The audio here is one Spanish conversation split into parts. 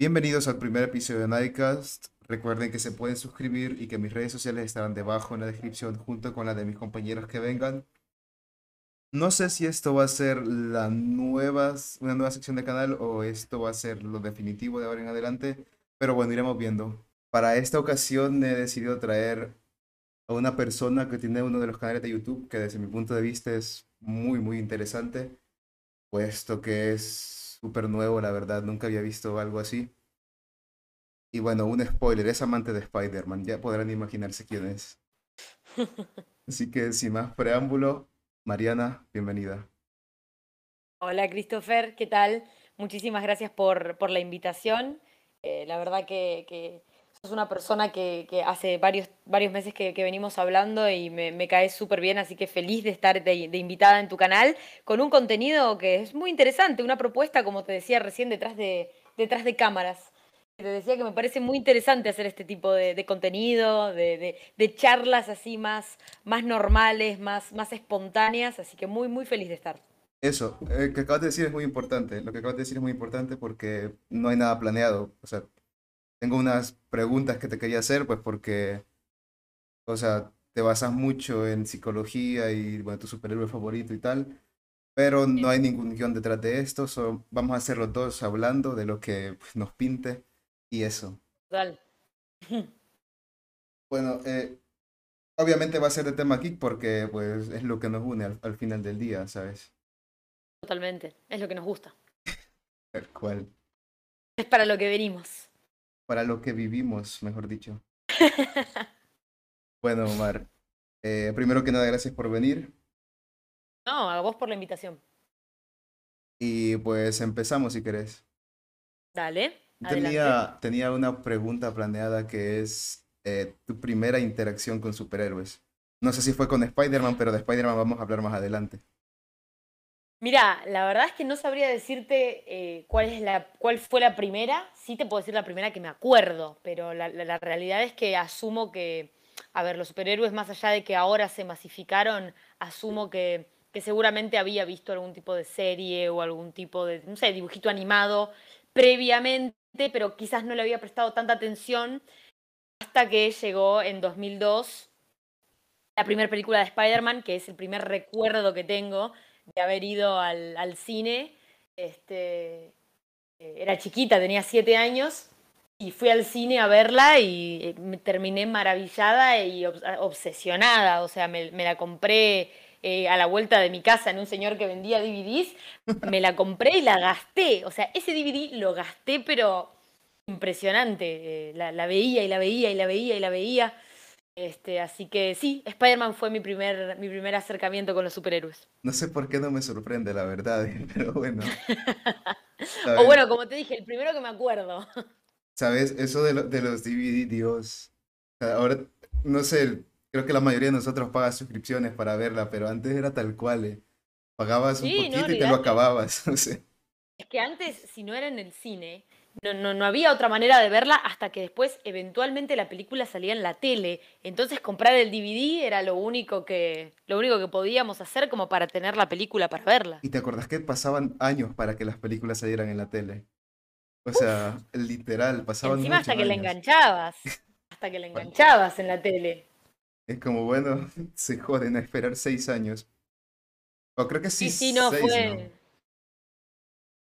Bienvenidos al primer episodio de Nightcast. Recuerden que se pueden suscribir y que mis redes sociales estarán debajo en la descripción junto con la de mis compañeros que vengan. No sé si esto va a ser la nueva, una nueva sección de canal o esto va a ser lo definitivo de ahora en adelante, pero bueno, iremos viendo. Para esta ocasión he decidido traer a una persona que tiene uno de los canales de YouTube que desde mi punto de vista es muy, muy interesante, puesto que es súper nuevo, la verdad, nunca había visto algo así. Y bueno, un spoiler, es amante de Spider-Man, ya podrán imaginarse quién es. Así que sin más preámbulo, Mariana, bienvenida. Hola Christopher, ¿qué tal? Muchísimas gracias por, por la invitación. Eh, la verdad que, que, sos una persona que, hace varios, varios meses que, venimos hablando y me, me caes súper bien, así que feliz de estar de, invitada en tu canal con un contenido que es muy interesante, una propuesta, como te decía recién, detrás de, detrás de cámaras. Te decía que me parece muy interesante hacer este tipo de, de contenido, de, de, charlas así más, más normales, más, más espontáneas, así que muy, muy feliz de estar. Eso, eh, que acabas de decir es muy importante, lo que acabas de decir es muy importante porque no hay nada planeado, o sea, tengo unas preguntas que te quería hacer, pues porque, o sea, te basas mucho en psicología y, bueno, tu superhéroe favorito y tal, pero no hay ningún guion detrás de esto, so vamos a hacer los dos hablando de lo que pues, nos pinte y eso. Total. Bueno, eh, obviamente va a ser de tema geek porque pues es lo que nos une al, al, final del día, ¿sabes? Totalmente, es lo que nos gusta. Tal cual. Es para lo que venimos. Para lo que vivimos, mejor dicho. bueno, Omar, eh, primero que nada, gracias por venir. No, a vos por la invitación. Y pues empezamos si querés. Dale. Tenía, tenía una pregunta planeada que es eh, tu primera interacción con superhéroes. No sé si fue con Spider-Man, pero de Spider-Man vamos a hablar más adelante. Mira, la verdad es que no sabría decirte eh, cuál, es la, cuál fue la primera. Sí te puedo decir la primera que me acuerdo, pero la, realidad es que asumo que, a ver, los superhéroes, más allá de que ahora se masificaron, asumo que, que seguramente había visto algún tipo de serie o algún tipo de, no sé, dibujito animado previamente pero quizás no le había prestado tanta atención hasta que llegó en 2002 la primera película de Spider-Man, que es el primer recuerdo que tengo de haber ido al, al cine. Este, era chiquita, tenía siete años, y fui al cine a verla y me terminé maravillada y obsesionada. O sea, me, me la compré eh, a la vuelta de mi casa en un señor que vendía DVDs, me la compré y la gasté. O sea, ese DVD lo gasté, pero impresionante. Eh, la, la, veía y la veía y la veía y la veía. Este, así que sí, Spider-Man fue mi primer, mi primer acercamiento con los superhéroes. No sé por qué no me sorprende, la verdad, pero bueno. o bueno, como te dije, el primero que me acuerdo. ¿Sabes? Eso de, lo, de los DVD, Dios. Ahora, no sé, creo que la mayoría de nosotros paga suscripciones para verla, pero antes era tal cual. Eh. Pagabas un poquito no, y te lo acababas. No sé. Es que antes, si no era en el cine, no, no, no, había otra manera de verla hasta que después eventualmente la película salía en la tele. Entonces comprar el DVD era lo único que, lo único que podíamos hacer como para tener la película para verla. ¿Y te acordás que pasaban años para que las películas salieran en la tele? O sea, Uf. literal, pasaban Encima hasta que años. la enganchabas. Hasta que la enganchabas en la tele. Es como, bueno, se joden a esperar seis años. O creo que sí. Sí, sí, no, seis, fue. ¿no?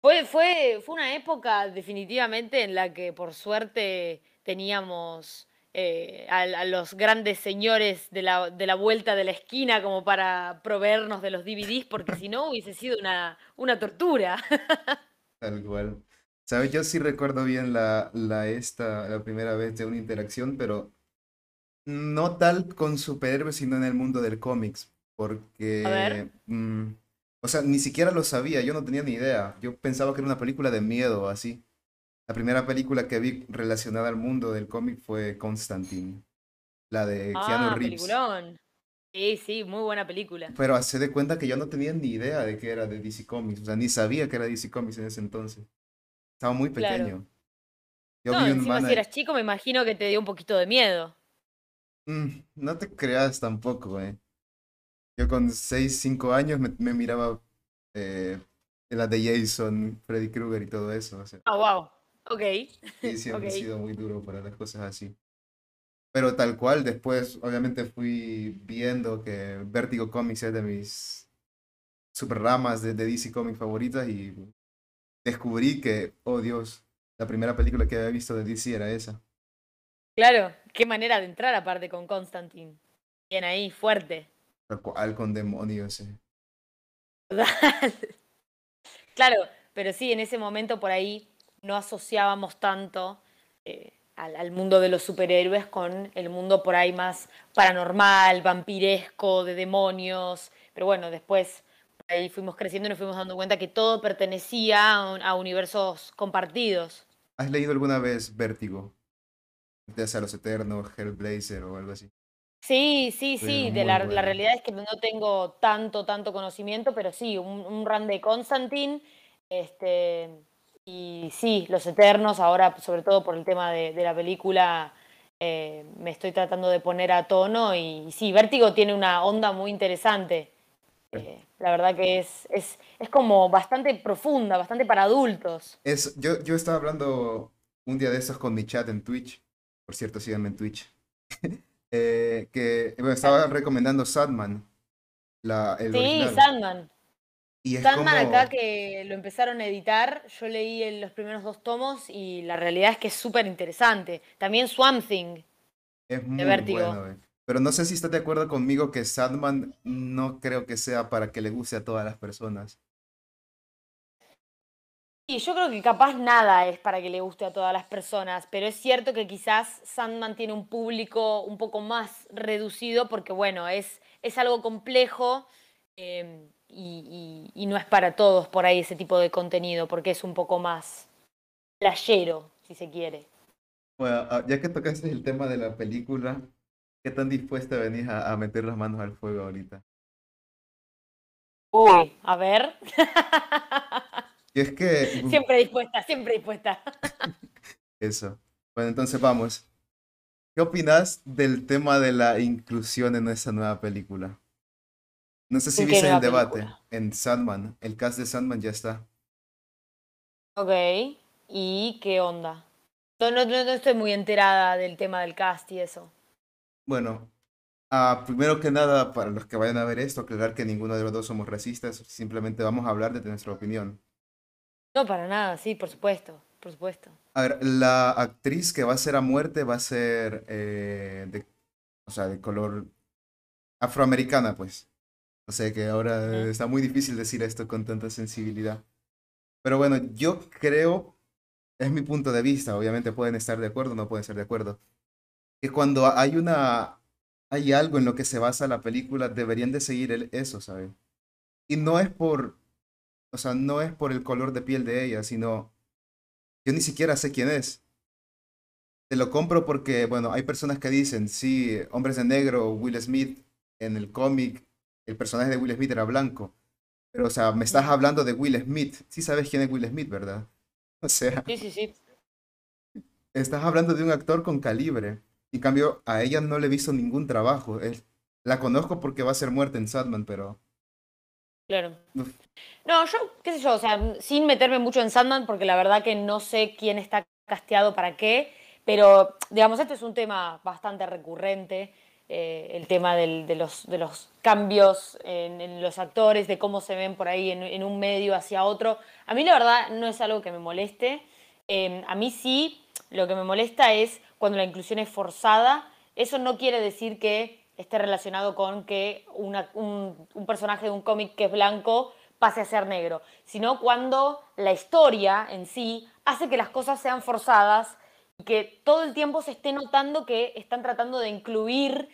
Fue, fue, fue una época definitivamente en la que por suerte teníamos eh, a, a, los grandes señores de la, de la, vuelta de la esquina como para proveernos de los DVDs, porque si no hubiese sido una, una tortura. Tal cual. Sabes, yo sí recuerdo bien la, la, esta, la primera vez de una interacción, pero no tal con superhéroes, sino en el mundo del cómics. Porque, mmm, o sea, ni siquiera lo sabía, yo no tenía ni idea. Yo pensaba que era una película de miedo, así. La primera película que vi relacionada al mundo del cómic fue Constantine, la de ah, Keanu Reeves. Peliculón. Sí, sí, muy buena película. Pero hace de cuenta que yo no tenía ni idea de que era de DC Comics, o sea, ni sabía que era DC Comics en ese entonces. Estaba muy pequeño. Claro. Yo no, vi un encima si eras chico me imagino que te dio un poquito de miedo. Mm, no te creas tampoco, eh. Yo con 6, 5 años me, me miraba eh, la de Jason, Freddy Krueger y todo eso. O sea. Oh, wow. Ok. Y siempre Ok. he sido muy duro para las cosas así. Pero tal cual, después obviamente fui viendo que Vertigo Comics es de mis super ramas de, de DC Comics favoritas y descubrí que, oh Dios, la primera película que había visto de DC era esa. Claro, qué manera de entrar aparte con Constantine. Bien ahí, fuerte. Tal cual, con demonios. eh. Total. Claro, pero sí, en ese momento por ahí no asociábamos tanto eh, al, al mundo de los superhéroes con el mundo por ahí más paranormal, vampiresco, de demonios. Pero bueno, después por ahí fuimos creciendo y nos fuimos dando cuenta que todo pertenecía a, un- a universos compartidos. ¿Has leído alguna vez Vértigo? Ya sea Los Eternos, Hellblazer o algo así. Sí, sí, sí, de la, la realidad es que no tengo tanto, tanto conocimiento, pero sí, un, un run de Constantine, este, y sí, Los Eternos, ahora sobre todo por el tema de, de la película, eh, me estoy tratando de poner a tono y, sí, Vértigo tiene una onda muy interesante, eh, la verdad que es, es, es como bastante profunda, bastante para adultos. Es, yo, yo estaba hablando un día de estos con mi chat en Twitch. Por cierto, síganme en Twitch. Eh, que bueno, estaba recomendando Sadman, la, el Sí, original. Sandman. Y Sandman como, acá que lo empezaron a editar, yo leí los primeros dos tomos y la realidad es que es súper interesante. También Swamp Thing, es muy Vértigo. bueno. eh. Pero no sé si estás de acuerdo conmigo que Sadman no creo que sea para que le guste a todas las personas. Y yo creo que capaz nada es para que le guste a todas las personas, pero es cierto que quizás Sandman tiene un público un poco más reducido porque, bueno, es, es algo complejo eh, y, y- y no es para todos por ahí ese tipo de contenido, porque es un poco más playero, si se quiere. Bueno, ah, ya que tocaste el tema de la película, ¿qué tan dispuesta venís a, a meter las manos al fuego ahorita? Uy, a ver. Y es que... siempre dispuesta, siempre dispuesta. Eso. Bueno, entonces vamos. ¿Qué opinas del tema de la inclusión en esta nueva película? No sé si ¿En qué viste el debate película? en Sandman. El cast de Sandman ya está. Ok, ¿y qué onda? No, no, no estoy muy enterada del tema del cast y eso. Bueno, ah, primero que nada, para los que vayan a ver esto, aclarar que ninguno de los dos somos racistas. Simplemente vamos a hablar de nuestra opinión. No, para nada, sí, por supuesto, por supuesto. A ver, la actriz que va a ser a muerte va a ser eh, de, o sea, de color afroamericana, pues. O sea que ahora está muy difícil decir esto con tanta sensibilidad. Pero bueno, yo creo, es mi punto de vista, obviamente pueden estar de acuerdo o no pueden estar de acuerdo, que cuando hay una, hay algo en lo que se basa la película, deberían de seguir el- eso, ¿sabes? Y no es por, o sea, no es por el color de piel de ella, sino yo ni siquiera sé quién es. Te lo compro porque, bueno, hay personas que dicen, sí, Hombres de Negro, Will Smith, en el cómic, el personaje de Will Smith era blanco. Pero, o sea, me estás hablando de Will Smith. Sí sabes quién es Will Smith, ¿verdad? O sea, Sí, sí, sí. estás hablando de un actor con calibre. En cambio, a ella no le he visto ningún trabajo. La conozco porque va a ser muerta en Sadman, pero... Claro. uf, No, yo, qué sé yo, o sea, sin meterme mucho en Sandman, porque la verdad que no sé quién está casteado para qué, pero digamos, este es un tema bastante recurrente, eh, el tema de, los, de los cambios en, los actores, de cómo se ven por ahí en, un medio hacia otro. A mí la verdad no es algo que me moleste, Eh, a mí sí, lo que me molesta es cuando la inclusión es forzada, eso no quiere decir que esté relacionado con que un, un personaje de un cómic que es blanco pase a ser negro, sino cuando la historia en sí hace que las cosas sean forzadas y que todo el tiempo se esté notando que están tratando de incluir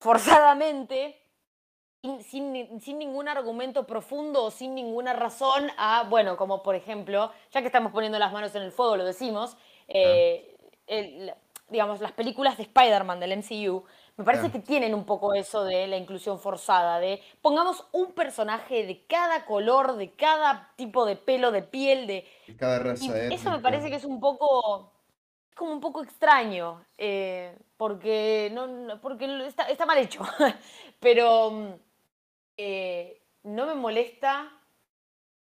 forzadamente sin, sin ni- sin ningún argumento profundo o sin ninguna razón a, bueno, como por ejemplo, ya que estamos poniendo las manos en el fuego, lo decimos, eh, el- digamos, las películas de Spider-Man del MCU, me parece que tienen un poco eso de la inclusión forzada, de pongamos un personaje de cada color, de cada tipo de pelo, de piel, de... Cada y raza eso me parece que es un poco... Es como un poco extraño, eh, porque, no, porque está, está mal hecho. Pero eh, no me molesta,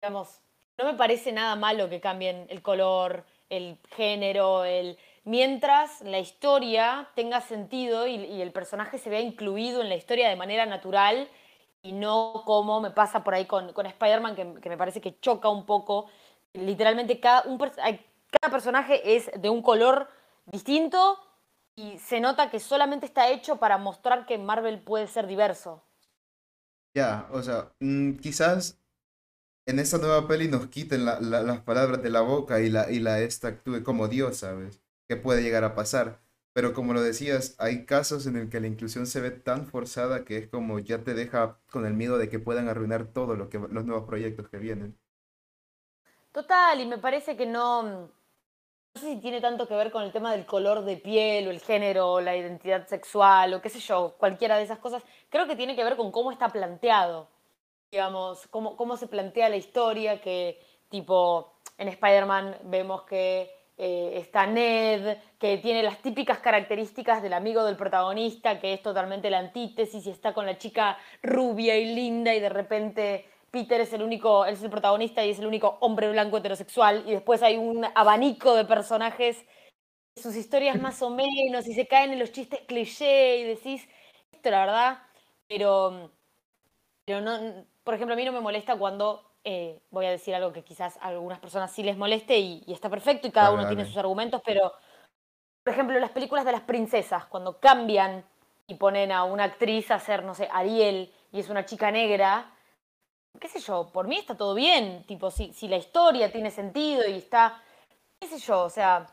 digamos, no me parece nada malo que cambien el color el género, el mientras la historia tenga sentido y, el personaje se vea incluido en la historia de manera natural y no como me pasa por ahí con, con Spider-Man, que, me parece que choca un poco. Literalmente cada, un, cada personaje es de un color distinto y se nota que solamente está hecho para mostrar que Marvel puede ser diverso. Ya, o sea, mm, quizás en esta nueva peli nos quiten las palabras de la boca y la, y la esta actúe como Dios, ¿sabes? Puede llegar a pasar. Pero como lo decías, hay casos en el que la inclusión se ve tan forzada que es como ya te deja con el miedo de que puedan arruinar todo lo que los nuevos proyectos que vienen. Total, y me parece que no, no sé si tiene tanto que ver con el tema del color de piel o el género o la identidad sexual o qué sé yo, cualquiera de esas cosas. Creo que tiene que ver con cómo está planteado, digamos, cómo, cómo se plantea la historia, que tipo en Spider-Man vemos que eh, está Ned, que tiene las típicas características del amigo del protagonista, que es totalmente la antítesis y está con la chica rubia y linda y de repente Peter es el único, es el protagonista y es el único hombre blanco heterosexual, y después hay un abanico de personajes, sus historias más o menos, y se caen en los chistes cliché, y decís, esto la verdad, pero, pero no, por ejemplo, a mí no me molesta cuando eh, voy a decir algo que quizás a algunas personas sí les moleste y, está perfecto y cada uno tiene sus argumentos, pero por ejemplo, las películas de las princesas, cuando cambian y ponen a una actriz a ser, no sé, Ariel y es una chica negra, qué sé yo, por mí está todo bien, tipo, si, si la historia tiene sentido y está, qué sé yo, o sea,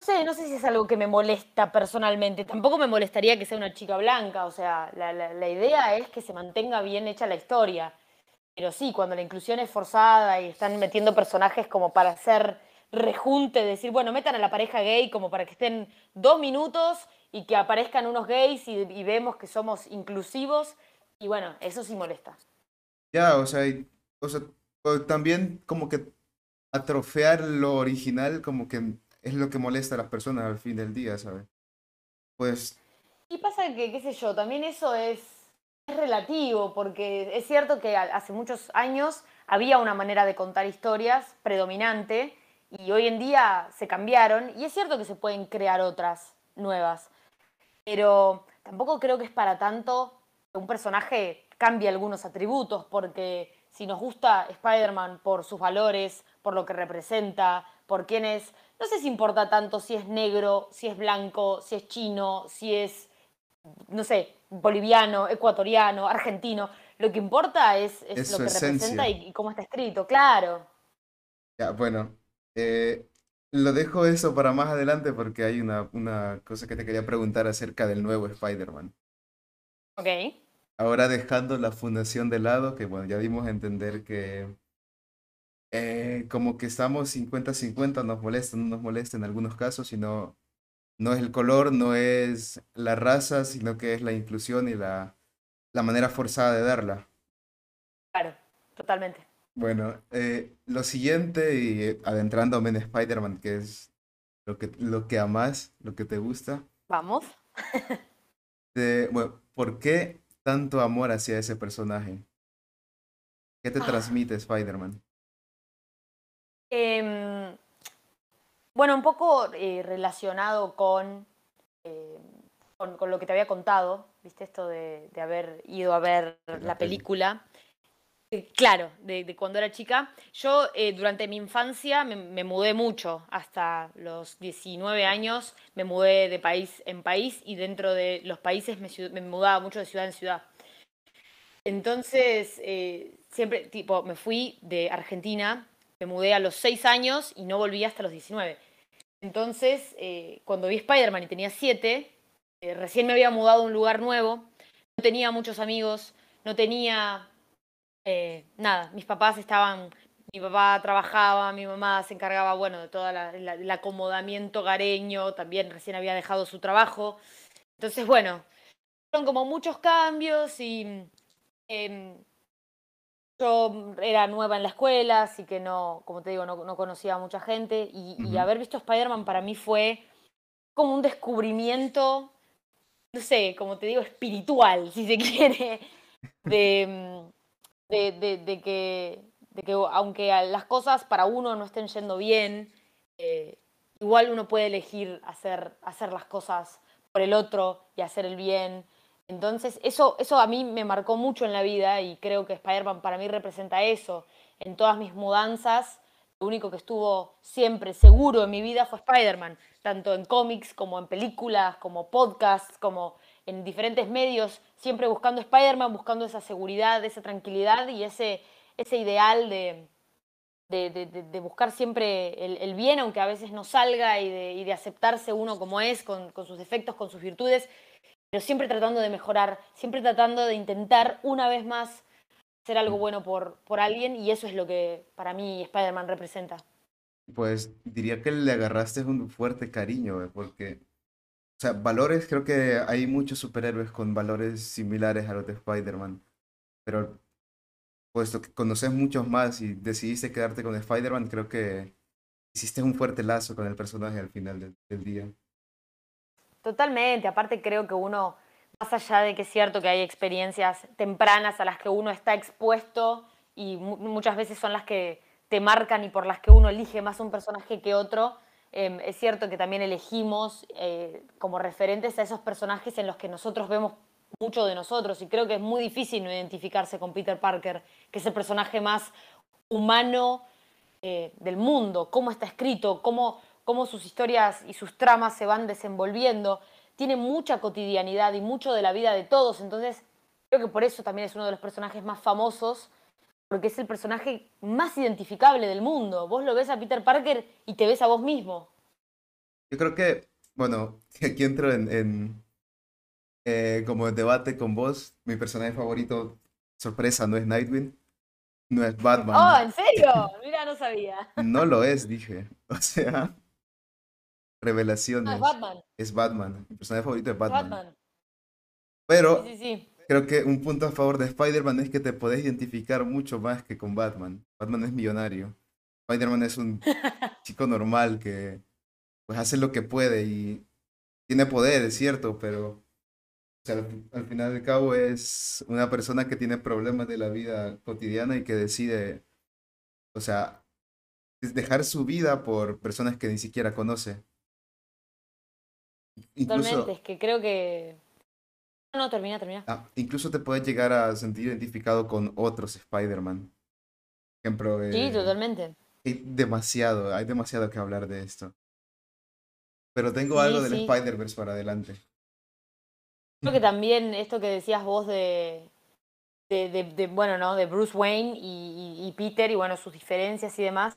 no sé, no sé si es algo que me molesta personalmente, tampoco me molestaría que sea una chica blanca, o sea, la, la, idea es que se mantenga bien hecha la historia, pero sí, cuando la inclusión es forzada y están metiendo personajes como para hacer rejunte, decir, bueno, metan a la pareja gay como para que estén dos minutos y que aparezcan unos gays y, y vemos que somos inclusivos, y bueno, eso sí molesta. Ya, o sea, o sea, también como que atrofear lo original como que es lo que molesta a las personas al fin del día, ¿sabes? Pues... Y pasa que, qué sé yo, también eso es, es relativo, porque es cierto que hace muchos años había una manera de contar historias predominante y hoy en día se cambiaron y es cierto que se pueden crear otras nuevas, pero tampoco creo que es para tanto un personaje cambia algunos atributos, porque si nos gusta Spider-Man por sus valores, por lo que representa, por quién es, no sé si importa tanto si es negro, si es blanco, si es chino, si es, no sé, boliviano, ecuatoriano, argentino. Lo que importa es, lo que representa y, cómo está escrito, claro. Ya, bueno, eh, lo dejo eso para más adelante porque hay una, una cosa que te quería preguntar acerca del nuevo Spider-Man. Ok. Ahora dejando la fundación de lado, que bueno, ya dimos a entender que eh, como que estamos 50-50, nos molesta, no nos molesta en algunos casos, sino no es el color, no es la raza, sino que es la inclusión y la, la manera forzada de darla. Claro, totalmente. Bueno, eh, lo siguiente, y eh, adentrándome en Spider-Man, que es lo que, lo que amas, lo que te gusta. Vamos. bueno, ¿por qué tanto amor hacia ese personaje? ¿Qué te ah. transmite Spider-Man? Em, bueno, un poco eh, relacionado con, em, con, con, lo que te había contado, ¿viste? Esto de, de haber ido a ver la, película. Eh, claro, de, cuando era chica. Yo eh, durante mi infancia me, mudé mucho, hasta los 19 años me mudé de país en país y dentro de los países me, mudaba mucho de ciudad en ciudad. Entonces, eh, siempre, tipo, me fui de Argentina, me mudé a los 6 años y no volví hasta los 19. Entonces, cuando vi Spider-Man y tenía 7, recién me había mudado a un lugar nuevo, no tenía muchos amigos, no tenía eh, nada, mis papás estaban, mi papá trabajaba, mi mamá se encargaba, bueno, de todo el acomodamiento gareño, también recién había dejado su trabajo. Entonces, bueno, fueron como muchos cambios y em, yo era nueva en la escuela, así que no, como te digo, no, conocía a mucha gente y, haber visto Spider-Man para mí fue como un descubrimiento, no sé, como te digo, espiritual, si se quiere, de em, de, de, que, de que aunque las cosas para uno no estén yendo bien eh, igual uno puede elegir hacer, hacer las cosas por el otro y hacer el bien. Entonces, eso, eso a mí me marcó mucho en la vida y creo que Spider-Man para mí representa eso. En todas mis mudanzas, lo único que estuvo siempre seguro en mi vida fue Spider-Man, tanto en cómics como en películas, como podcasts, como en diferentes medios, siempre buscando Spider-Man, buscando esa seguridad, esa tranquilidad y ese, ese ideal de, de, buscar siempre el, bien, aunque a veces no salga, y de, aceptarse uno como es, con, sus defectos, con sus virtudes, pero siempre tratando de mejorar, siempre tratando de intentar una vez más hacer algo bueno por, por alguien, y eso es lo que para mí Spider-Man representa. Pues diría que le agarraste un fuerte cariño, eh, porque, o sea, valores, creo que hay muchos superhéroes con valores similares a los de Spider-Man, pero puesto que conoces muchos más y decidiste quedarte con Spider-Man, creo que hiciste un fuerte lazo con el personaje al final del, día. Totalmente, aparte creo que uno, más allá de que es cierto que hay experiencias tempranas a las que uno está expuesto y muchas veces son las que te marcan y por las que uno elige más un personaje que otro, em, es cierto que también elegimos eh, como referentes a esos personajes en los que nosotros vemos mucho de nosotros y creo que es muy difícil no identificarse con Peter Parker, que es el personaje más humano eh, del mundo, cómo está escrito, cómo, cómo sus historias y sus tramas se van desenvolviendo. Tiene mucha cotidianidad y mucho de la vida de todos, entonces creo que por eso también es uno de los personajes más famosos, porque es el personaje más identificable del mundo. Vos lo ves a Peter Parker y te ves a vos mismo. Yo creo que, bueno, aquí entro en eh, como debate con vos, mi personaje favorito, sorpresa, no es Nightwing, no es Batman. Oh, ¿en serio? Mira, no sabía. No lo es, dije. O sea, revelaciones. es Batman. Es Batman. Mi personaje favorito es Batman. Pero creo que un punto a favor de Spider-Man es que te podés identificar mucho más que con Batman. Batman es millonario. Spider-Man es un chico normal que pues hace lo que puede y tiene poder, es cierto, pero al, final del cabo es una persona que tiene problemas de la vida cotidiana y que decide, o sea, dejar su vida por personas que ni siquiera conoce. Incluso, es que creo que... No, termina, termina. Ah, incluso te puedes llegar a sentir identificado con otros Spider-Man. Ejemplo, sí, eh, totalmente. Hay demasiado, hay demasiado que hablar de esto. Pero tengo algo del Spider-Verse para adelante. Creo que también esto que decías vos de, de, bueno, ¿no? De Bruce Wayne y, Peter y bueno, sus diferencias y demás.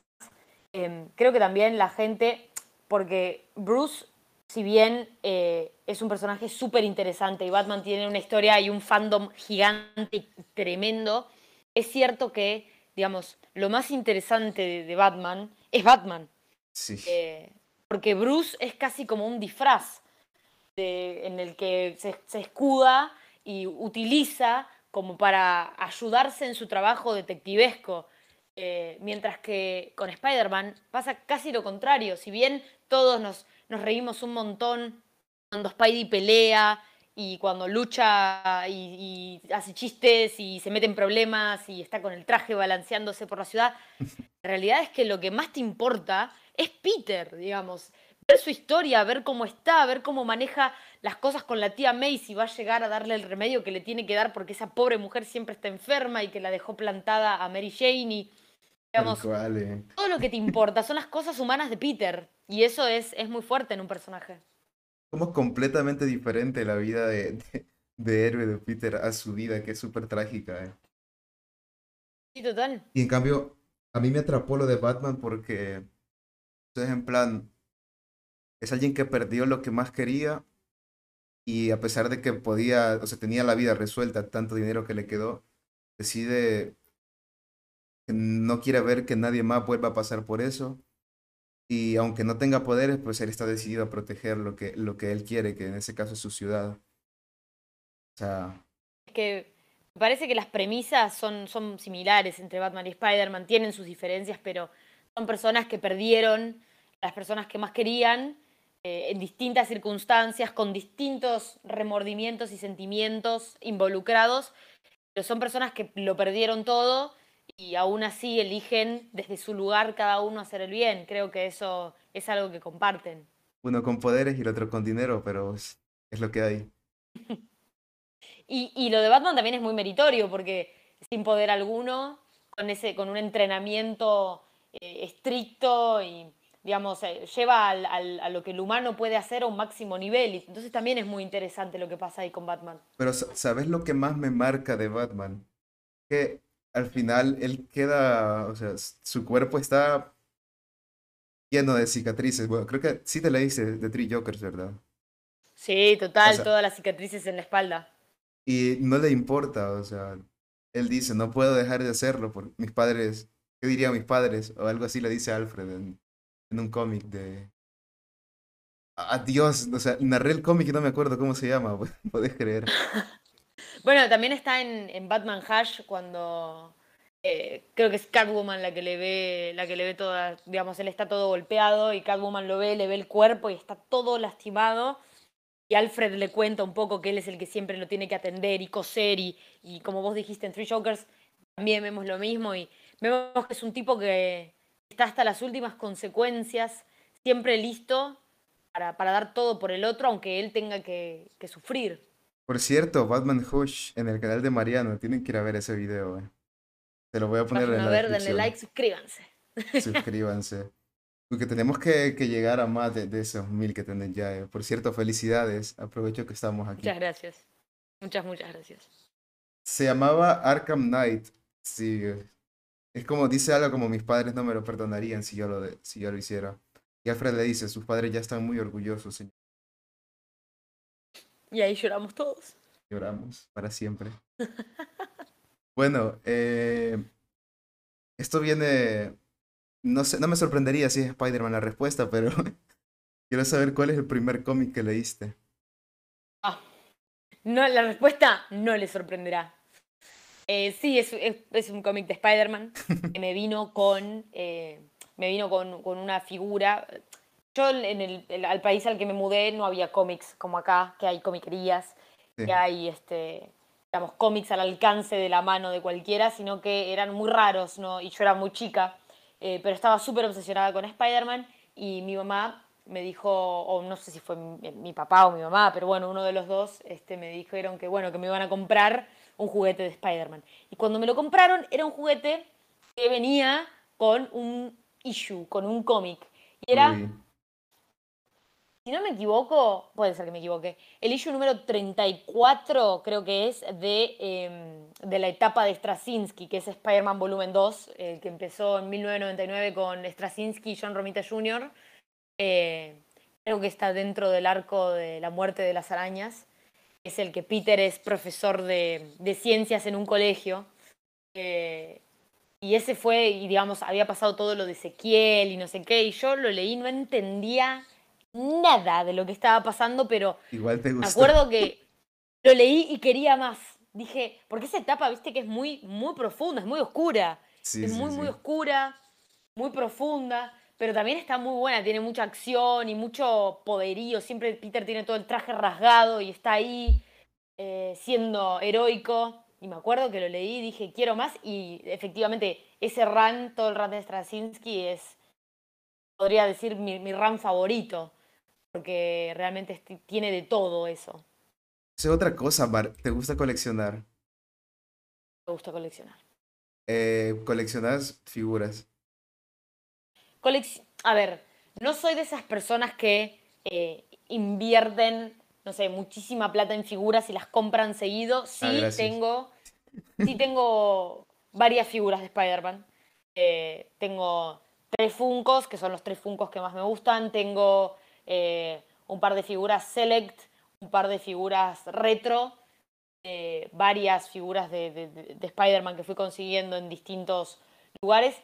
Em, creo que también la gente, porque Bruce, si bien eh, es un personaje súper interesante y Batman tiene una historia y un fandom gigante y tremendo, es cierto que, digamos, lo más interesante de, Batman es Batman. Sí. Eh, porque Bruce es casi como un disfraz en el que se, escuda y utiliza como para ayudarse en su trabajo detectivesco. Eh, mientras que con Spider-Man pasa casi lo contrario. Si bien todos nos, nos reímos un montón cuando Spidey pelea y cuando lucha y, hace chistes y se mete en problemas y está con el traje balanceándose por la ciudad, la realidad es que lo que más te importa es Peter, digamos. Ver su historia, ver cómo está, ver cómo maneja las cosas con la tía May, si va a llegar a darle el remedio que le tiene que dar porque esa pobre mujer siempre está enferma y que la dejó plantada a Mary Jane y digamos, eh. todo lo que te importa son las cosas humanas de Peter y eso es, es muy fuerte en un personaje. Como completamente diferente la vida de, de, héroe de Peter a su vida, que es súper trágica. Eh. Sí, total. Y en cambio, a mí me atrapó lo de Batman porque, es en plan, es alguien que perdió lo que más quería y a pesar de que podía, o sea, tenía la vida resuelta, tanto dinero que le quedó, decide no quiere ver que nadie más vuelva a pasar por eso. Y aunque no tenga poderes, pues él está decidido a proteger lo que, lo que él quiere, que en ese caso es su ciudad. O sea... Es que me parece que las premisas son, son similares entre Batman y Spider-Man, tienen sus diferencias, pero son personas que perdieron las personas que más querían eh, en distintas circunstancias, con distintos remordimientos y sentimientos involucrados, pero son personas que lo perdieron todo y aún así eligen desde su lugar cada uno hacer el bien. Creo que eso es algo que comparten. Uno con poderes y el otro con dinero, pero es, lo que hay. y, y, lo de Batman también es muy meritorio, porque sin poder alguno, con, ese, con un entrenamiento eh, estricto y, digamos, eh, lleva al, al, a lo que el humano puede hacer a un máximo nivel. Y entonces también es muy interesante lo que pasa ahí con Batman. Pero ¿sabes lo que más me marca de Batman? Que al final él queda, o sea, su cuerpo está lleno de cicatrices. Bueno, creo que sí te la hice de Three Jokers, ¿verdad? Sí, total, todas las cicatrices en la espalda. Y no le importa, o sea, él dice, no puedo dejar de hacerlo por mis padres, ¿qué dirían mis padres? O algo así le dice Alfred en, en un cómic de... Adiós, o sea, narré el cómic y no me acuerdo cómo se llama, puedes creer. Bueno, también está en, en Batman Hash cuando eh, creo que es Catwoman la que le ve, la que le ve toda, digamos, él está todo golpeado y Catwoman lo ve, le ve el cuerpo y está todo lastimado. Y Alfred le cuenta un poco que él es el que siempre lo tiene que atender y coser y, y como vos dijiste en Three Jokers, también vemos lo mismo y vemos que es un tipo que está hasta las últimas consecuencias, siempre listo para, para dar todo por el otro, aunque él tenga que, que sufrir. Por cierto, Batman Hush en el canal de Mariano, tienen que ir a ver ese video. Eh. Te lo voy a poner en la ver, denle like, suscríbanse. Suscríbanse. Porque tenemos que, que llegar a más de, de, esos mil que tienen ya. Eh. Por cierto, felicidades. Aprovecho que estamos aquí. Muchas gracias. Muchas, muchas gracias. Se llamaba Arkham Knight. Sí. Es como, dice algo como mis padres no me lo perdonarían si yo lo, de, si yo lo hiciera. Y Alfred le dice, sus padres ya están muy orgullosos, señor. Y ahí lloramos todos. Lloramos para siempre. bueno, eh, esto viene, no sé, no me sorprendería si es Spider-Man la respuesta, pero quiero saber cuál es el primer cómic que leíste. Ah, no, la respuesta no le sorprenderá. Eh, sí, es, es, un cómic de Spider-Man que me vino con, eh, me vino con, con, una figura. Yo en el, al país al que me mudé no había cómics como acá, que hay comiquerías, que hay este, digamos, cómics al alcance de la mano de cualquiera, sino que eran muy raros, ¿no? Y yo era muy chica, eh, pero estaba súper obsesionada con Spider-Man y mi mamá me dijo, o no sé si fue mi, papá o mi mamá, pero bueno, uno de los dos este, me dijeron que, bueno, que me iban a comprar un juguete de Spider-Man. Y cuando me lo compraron, era un juguete que venía con un issue, con un cómic. Y era si no me equivoco, puede ser que me equivoque, el issue número 34 creo que es de, em, de la etapa de Straczynski, que es Spider-Man Volumen 2, que empezó en 1999 con Straczynski y John Romita Jr. Eh, creo que está dentro del arco de la muerte de las arañas. Es el que Peter es profesor de, de ciencias en un colegio. Eh, y ese fue, y digamos, había pasado todo lo de Ezequiel y no sé qué, y yo lo leí, no entendía nada de lo que estaba pasando, pero Igual te me acuerdo que lo leí y quería más. Dije, porque esa etapa, viste, que es muy, muy profunda, es muy oscura. es muy, muy oscura, muy profunda, pero también está muy buena, tiene mucha acción y mucho poderío. Siempre Peter tiene todo el traje rasgado y está ahí eh, siendo heroico. Y me acuerdo que lo leí y dije, quiero más. Y efectivamente, ese run, todo el run de Straczynski es, podría decir, mi, mi run favorito porque realmente tiene de todo eso. Es otra cosa, Mar. ¿Te gusta coleccionar? Me gusta coleccionar. Eh, ¿Coleccionas figuras? a ver, no soy de esas personas que eh, invierten, no sé, muchísima plata en figuras y las compran seguido. Sí ah, tengo, sí tengo varias figuras de Spider-Man. Eh, tengo tres Funcos, que son los tres Funcos que más me gustan. Tengo eh, un par de figuras select, un par de figuras retro, eh, varias figuras de, Spider-Man que fui consiguiendo en distintos lugares,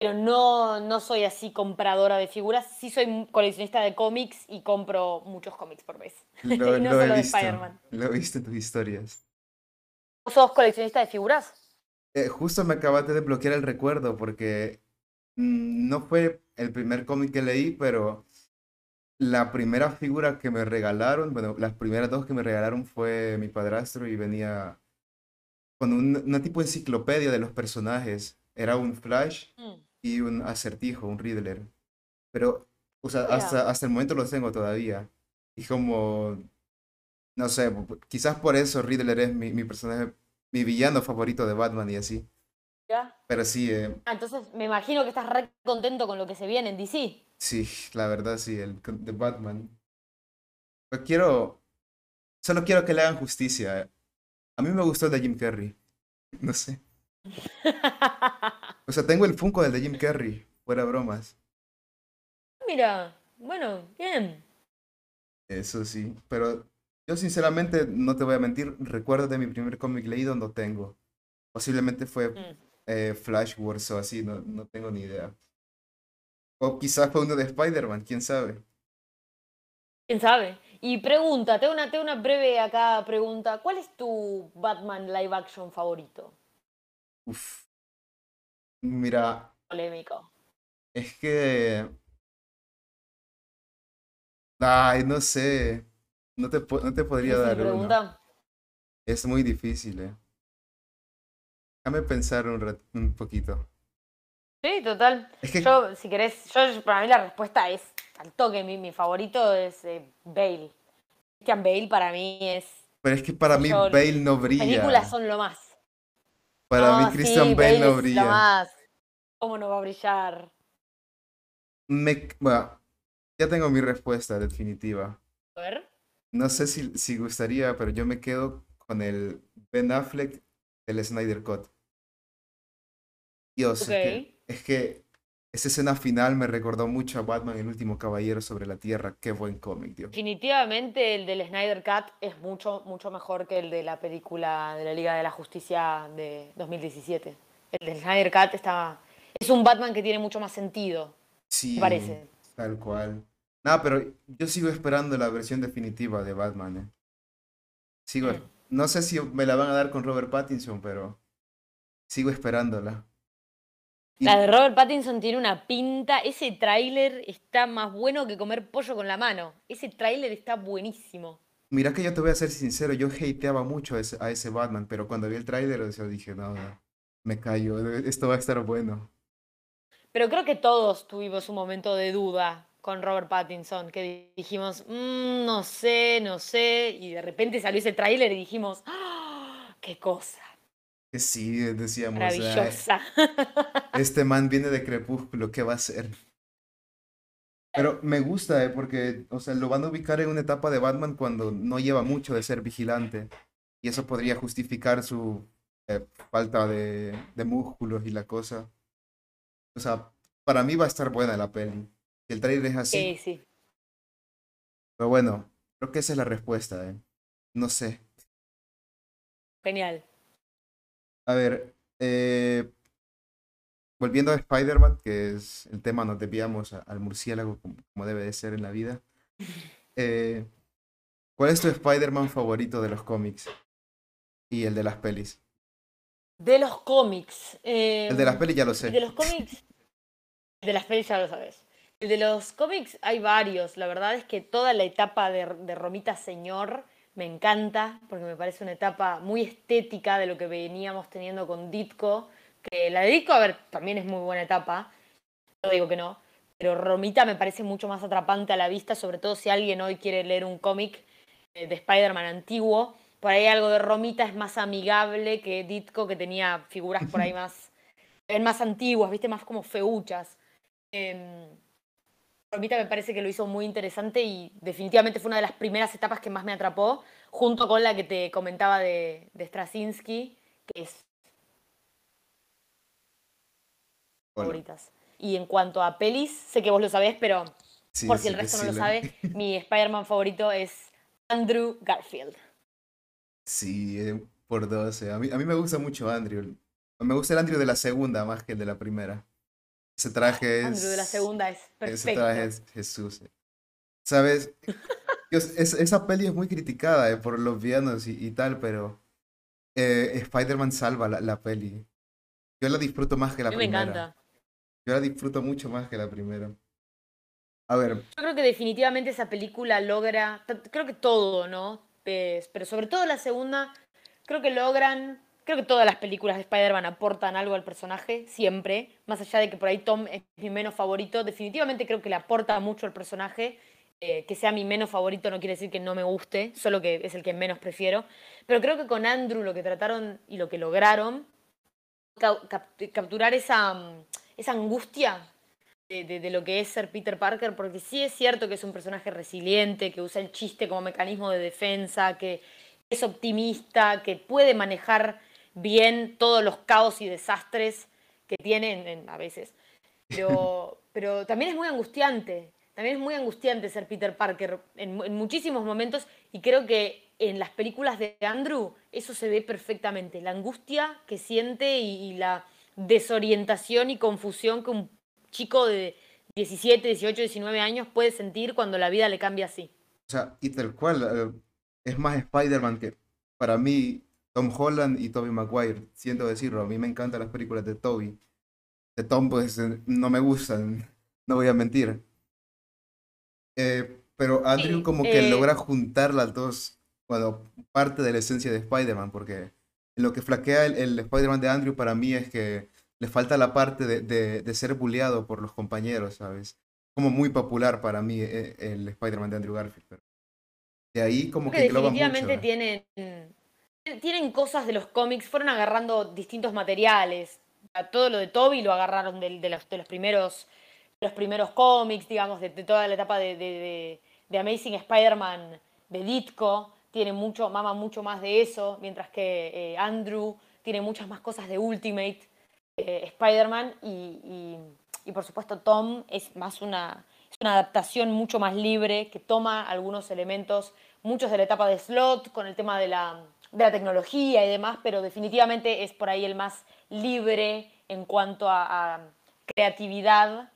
pero no, no soy así compradora de figuras, sí soy coleccionista de cómics y compro muchos cómics por vez. Lo, no solo de Spider-Man. Lo he visto en tus historias. ¿Vos sos coleccionista de figuras? Eh, justo me acabaste de bloquear el recuerdo porque mm, no fue el primer cómic que leí, pero la primera figura que me regalaron, bueno, las primeras dos que me regalaron fue mi padrastro y venía con una tipo de enciclopedia de los personajes era un Flash Mm. y un acertijo, un Riddler. Pero, o sea, Mira. hasta, hasta el momento los tengo todavía. Y como, no sé, quizás por eso Riddler es mi, mi personaje, mi villano favorito de Batman y así. Pero sí, eh, Ah, entonces me imagino que estás re contento con lo que se viene en DC. sí, la verdad sí, el de Batman. Pero quiero, solo quiero que le hagan justicia. eh. A mí me gustó el de Jim Carrey. No sé. O sea, tengo el Funko del de Jim Carrey, fuera bromas. Mira, bueno, bien. Eso sí, pero yo sinceramente no te voy a mentir, recuerdo de mi primer cómic leído no tengo. Posiblemente fue Mm. Eh, Flash Wars o así, no, no tengo ni idea. O quizás fue uno de Spider-Man, quién sabe. ¿Quién sabe? Y pregunta, tengo una, tengo una breve acá pregunta. ¿Cuál es tu Batman live action favorito? Uf. Mira, Polémico. es que... Ay, no sé. No te, no te podría dar uno. pregunta. Es muy difícil, eh. Déjame pensar un, rat- un poquito. Sí, total. Es que Yo, si querés, yo para mí la respuesta es al toque. Mi, mi favorito es eh, Bale. Christian Bale para mí es. Pero es que para mí Yo- Bale no brilla. Películas son lo más. Para mí Christian sí, Bale no es lo brilla. más. ¿Cómo no va a brillar? Me, bueno, ya tengo mi respuesta definitiva. A ver. No sé si, si gustaría, pero yo me quedo con el Ben Affleck del Snyder Cut. Dios, es que, es que esa escena final me recordó mucho a Batman, el último caballero sobre la tierra. Qué buen cómic, Dios. Definitivamente el del Snyder Cut es mucho, mucho mejor que el de la película de la Liga de la Justicia de 2017. El del Snyder Cut está, es un Batman que tiene mucho más sentido, Sí, me parece. tal cual. No, pero yo sigo esperando la versión definitiva de Batman. eh. Sigo, Mm. No sé si me la van a dar con Robert Pattinson, pero sigo esperándola. Y- La de Robert Pattinson tiene una pinta, ese tráiler está más bueno que comer pollo con la mano. Ese tráiler está buenísimo. Mira que yo te voy a ser sincero, yo hateaba mucho a ese, a ese Batman, pero cuando vi el tráiler, dije, no, no, me callo, esto va a estar bueno. Pero creo que todos tuvimos un momento de duda con Robert Pattinson, que dijimos, "Mm, no sé, no sé, y de repente salió ese tráiler y dijimos, ¡Ah! ¡qué cosa! Que sí, decíamos, "Ah, Maravillosa. este man viene de Crepúsculo, ¿qué va a hacer? Pero me gusta, ¿eh? Porque, o sea, lo van a ubicar en una etapa de Batman cuando no lleva mucho de ser vigilante. Y eso podría justificar su eh, falta de, de músculos y la cosa. O sea, para mí va a estar buena la peli. El trailer es así, Sí, sí. pero bueno, creo que esa es la respuesta, ¿eh? No sé. Genial. A ver, eh, volviendo a Spider-Man, que es el tema, nos desviamos a- al murciélago como, como debe de ser en la vida. Eh, ¿cuál es tu Spider-Man favorito de los cómics? Y el de las pelis. De los cómics. El de las em, pelis ya lo De sé. los cómics. De las pelis ya lo sabes. De los cómics hay varios. La verdad es que toda la etapa de, de Romita Señor me encanta, porque me parece una etapa muy estética de lo que veníamos teniendo con Ditko. Que la de Ditko, a ver, también es muy buena etapa. No digo que no. Pero Romita me parece mucho más atrapante a la vista, sobre todo si alguien hoy quiere leer un cómic eh, de Spider-Man antiguo. Por ahí algo de Romita es más amigable que Ditko, que tenía figuras por ahí más, eh, más antiguas, viste, más como feuchas. Em, Romita me parece que lo hizo muy interesante y definitivamente fue una de las primeras etapas que más me atrapó, junto con la que te comentaba de, de Straczynski, que es favoritas. Y en cuanto a pelis, sé que vos lo sabés, pero Sí, por si el sí resto no sí lo sabe, mi Spider-Man favorito es Andrew Garfield. Sí, eh, por dos. eh. A mí, a mí me gusta mucho Andrew. Me gusta el Andrew de la segunda más que el de la primera. Ese traje es... Andrew de la segunda es Ese perfecto. traje es Jesús. eh. ¿Sabes? Dios, es- esa peli es muy criticada eh, por los villanos y, y tal, pero eh, Spider-Man salva la, la peli. Yo la disfruto más que la A mí me primera. encanta. Yo la disfruto mucho más que la primera. A ver, Yo creo que definitivamente esa película logra, creo que todo, ¿no? Pero sobre todo la segunda, creo que logran, creo que todas las películas de Spider-Man aportan algo al personaje, siempre. Más allá de que por ahí Tom es mi menos favorito, definitivamente creo que le aporta mucho al personaje. Eh, que sea mi menos favorito no quiere decir que no me guste, solo que es el que menos prefiero. Pero creo que con Andrew lo que trataron y lo que lograron, capturar esa, mm, esa angustia de, lo que es ser Peter Parker, porque sí es cierto que es un personaje resiliente, que usa el chiste como mecanismo de defensa, que es optimista, que puede manejar bien todos los caos y desastres que tiene a veces. Pero, pero también es muy angustiante, también es muy angustiante ser Peter Parker en, muchísimos momentos y creo que en las películas de Andrew eso se ve perfectamente, la angustia que siente y la desorientación y confusión que un chico de 17, 18, 19 años puede sentir cuando la vida le cambia así. O sea, y tal cual, eh, es más Spider-Man que para mí Tom Holland y Tobey Maguire, siento decirlo, a mí me encantan las películas de Tobey. De Tom pues eh, no me gustan, no voy a mentir. Eh, pero Andrew como que logra juntar las dos, bueno, parte de la esencia de Spider-Man, porque lo que flaquea el, el Spider-Man de Andrew para mí es que le falta la parte de, de, ser bulleado por los compañeros, ¿sabes? Como muy popular para mí eh, el Spider-Man de Andrew Garfield. Pero de ahí como que, definitivamente tienen, tienen cosas de los cómics, fueron agarrando distintos materiales. todo lo de Toby lo agarraron de, los, primeros, los primeros cómics, digamos, de, toda la etapa de, Amazing Spider-Man de Ditko. Tiene mucho, mama mucho más de eso, mientras que eh, Andrew tiene muchas más cosas de Ultimate. Eh, Spider-Man y, por supuesto Tom es más una, una adaptación mucho más libre que toma algunos elementos, muchos de la etapa de Slot con el tema de la, de la tecnología y demás, pero definitivamente es por ahí el más libre en cuanto a, creatividad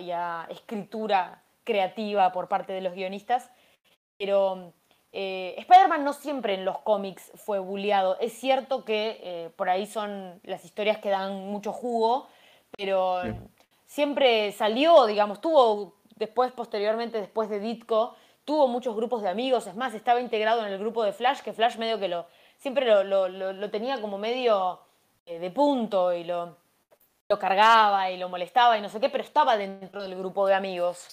y a, escritura creativa por parte de los guionistas. Pero eh, Spider-Man no siempre en los cómics fue bulleado. Es cierto que eh, por ahí son las historias que dan mucho jugo, pero siempre salió, digamos, tuvo después, posteriormente, después de Ditko, tuvo muchos grupos de amigos. Es más, estaba integrado en el grupo de Flash, que Flash medio que lo siempre lo, tenía como medio eh, de punto y lo, lo cargaba y lo molestaba y no sé qué, pero estaba dentro del grupo de amigos.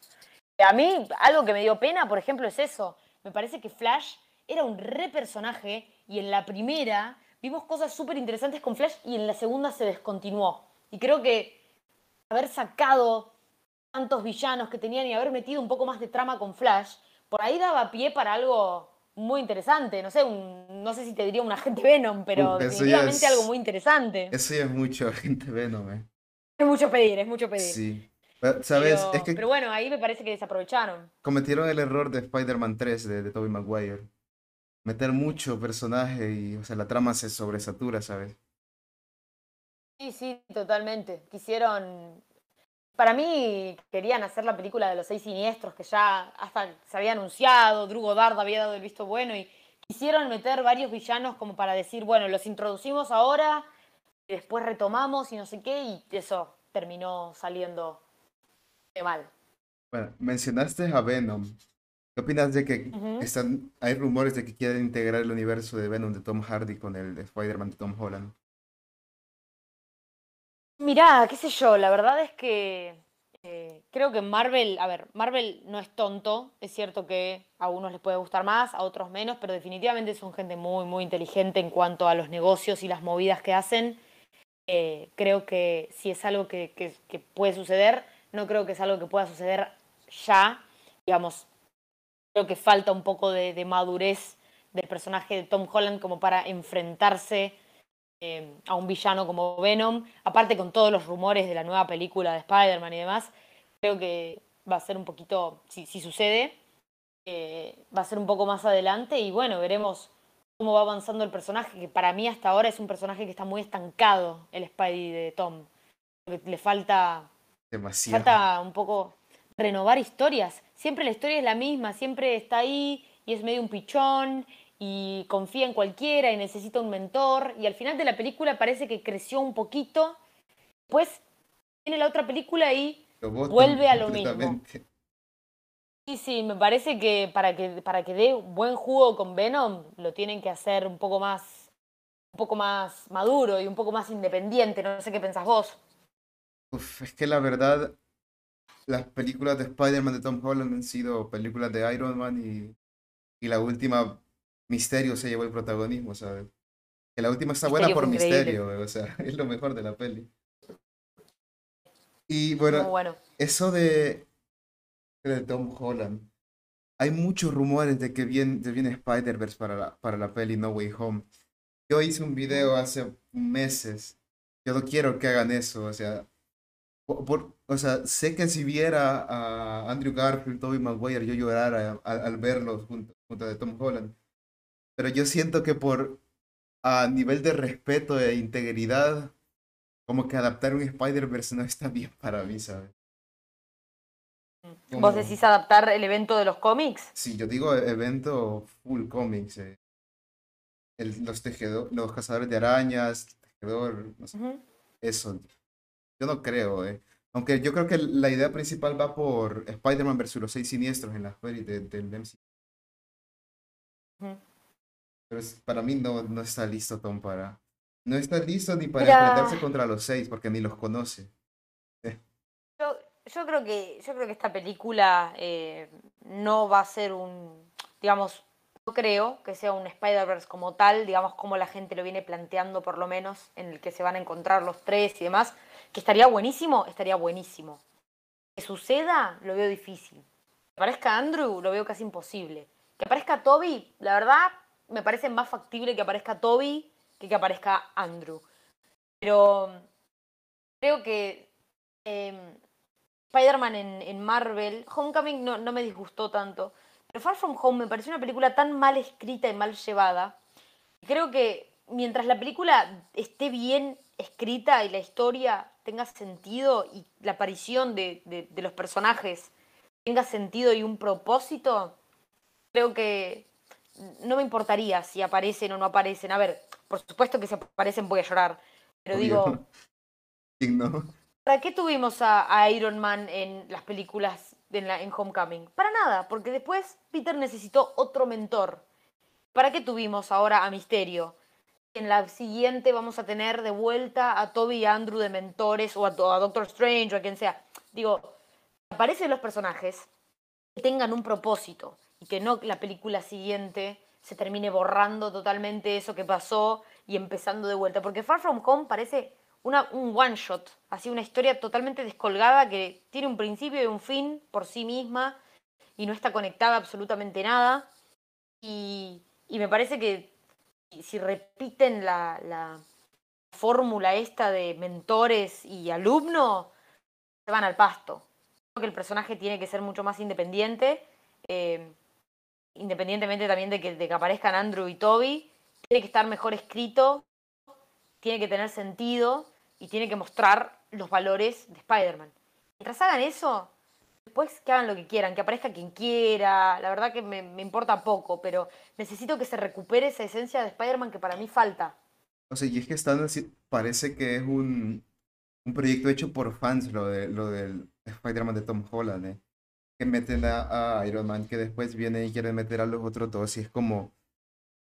A mí, algo que me dio pena, por ejemplo, es eso me parece que Flash era un re personaje y en la primera vimos cosas súper interesantes con Flash y en la segunda se descontinuó. Y creo que haber sacado tantos villanos que tenían y haber metido un poco más de trama con Flash, por ahí daba pie para algo muy interesante. No sé, no sé si te diría un agente Venom, pero definitivamente algo muy interesante. Eso ya es mucho agente Venom, eh. Es mucho pedir, es mucho pedir. Sí. ¿Sabes? Pero, es que pero bueno, ahí me parece que desaprovecharon. Cometieron el error de Spider-Man 3 de, de Tobey Maguire. Meter mucho personaje y, o sea, la trama se sobresatura, ¿sabes? Sí, sí, totalmente. Quisieron. Para mí, querían hacer la película de los seis siniestros, que ya hasta se había anunciado, Drugo Dard había dado el visto bueno, y quisieron meter varios villanos como para decir, bueno, los introducimos ahora, y después retomamos y no sé qué, y eso terminó saliendo mal. Bueno, mencionaste a Venom. ¿Qué opinas de que están, hay rumores de que quieren integrar el universo de Venom de Tom Hardy con el de Spider-Man de Tom Holland? Mirá, qué sé yo, la verdad es que eh, creo que Marvel, a ver, Marvel no es tonto, es cierto que a unos les puede gustar más, a otros menos, pero definitivamente son gente muy, muy inteligente en cuanto a los negocios y las movidas que hacen. Eh, creo que si es algo que, que puede suceder, no creo que es algo que pueda suceder ya, digamos, creo que falta un poco de, madurez del personaje de Tom Holland como para enfrentarse eh, a un villano como Venom, aparte con todos los rumores de la nueva película de Spider-Man y demás, creo que va a ser un poquito, si, sucede, eh, va a ser un poco más adelante y bueno, veremos cómo va avanzando el personaje, que para mí hasta ahora es un personaje que está muy estancado, el Spidey de Tom. Le falta Demasiado. Falta un poco renovar historias. Siempre la historia es la misma, siempre está ahí y es medio un pichón y confía en cualquiera y necesita un mentor y al final de la película parece que creció un poquito. Pues viene la otra película y vuelve a lo mismo. Sí, sí, me parece que para que para que dé buen jugo con Venom lo tienen que hacer un poco más un poco más maduro y un poco más independiente. No sé qué pensás vos. Uf, es que la verdad, las películas de Spider-Man de Tom Holland han sido películas de Iron Man y, y la última, Misterio se llevó el protagonismo, ¿sabes? Que la última está buena Misterio por increíble. Misterio, o sea, es lo mejor de la peli. Y bueno, bueno. eso de, de Tom Holland, hay muchos rumores de que viene, de viene Spider-Verse para la, para la peli No Way Home. Yo hice un video hace meses. Yo no quiero que hagan eso, o sea, por- por- o sea, sé que si viera a Andrew Garfield, Tobey Maguire, yo llorara al, al verlos junto, junto a Tom Holland. Pero yo siento que por a nivel de respeto e integridad, como que adaptar un Spider-Verse no está bien para mí, ¿sabes? ¿Vos decís adaptar el evento de los cómics? Sí, yo digo evento full comics. eh. El- los tejedores, los cazadores de arañas, tejedor, no sé, eso. Yo no creo, eh. Aunque yo creo que la idea principal va por Spider-Man versus los seis siniestros en las pelis de- del MCU. Ujú. Pero es- para mí no, no está listo Tom para... No está listo ni para Mira. enfrentarse contra los seis porque ni los conoce. Yo, yo creo que, yo creo que esta película eh, no va a ser un, digamos, no creo que sea un Spider-Verse como tal, digamos, como la gente lo viene planteando por lo menos, en el que se van a encontrar los tres y demás, que estaría buenísimo, estaría buenísimo. Que suceda, lo veo difícil. Que aparezca Andrew, lo veo casi imposible. Que aparezca Toby, la verdad, me parece más factible que aparezca Toby que que aparezca Andrew. Pero creo que eh, Spider-Man en, Marvel, Homecoming no, no me disgustó tanto, pero Far From Home me pareció una película tan mal escrita y mal llevada. Creo que mientras la película esté bien escrita y la historia tenga sentido y la aparición de- de los personajes tenga sentido y un propósito, creo que no me importaría si aparecen o no aparecen. A ver, por supuesto que si aparecen voy a llorar, pero Obvio. digo. ¿Para qué tuvimos a, a Iron Man en las películas en, la- en Homecoming? Para nada, porque después Peter necesitó otro mentor. ¿Para qué tuvimos ahora a Misterio? En la siguiente vamos a tener de vuelta a Toby y a Andrew de mentores o a, a Doctor Strange o a quien sea. Digo, aparecen los personajes que tengan un propósito y que no la película siguiente se termine borrando totalmente eso que pasó y empezando de vuelta. Porque Far From Home parece una, un one shot, así una historia totalmente descolgada que tiene un principio y un fin por sí misma y no está conectada absolutamente nada. Y, y me parece que si repiten la, la fórmula esta de mentores y alumno, se van al pasto. Creo que el personaje tiene que ser mucho más independiente, eh, independientemente también de que, aparezcan Andrew y Toby, tiene que estar mejor escrito, tiene que tener sentido y tiene que mostrar los valores de Spider-Man. Mientras hagan eso, después que hagan lo que quieran, que aparezca quien quiera, la verdad que me, importa poco, pero necesito que se recupere esa esencia de Spider-Man que para mí falta. O sea, y es que están parece que es un proyecto hecho por fans lo de lo del Spider-Man de Tom Holland, ¿eh? Que meten a, a Iron Man, que después vienen y quieren meter a los otros dos, y es como, o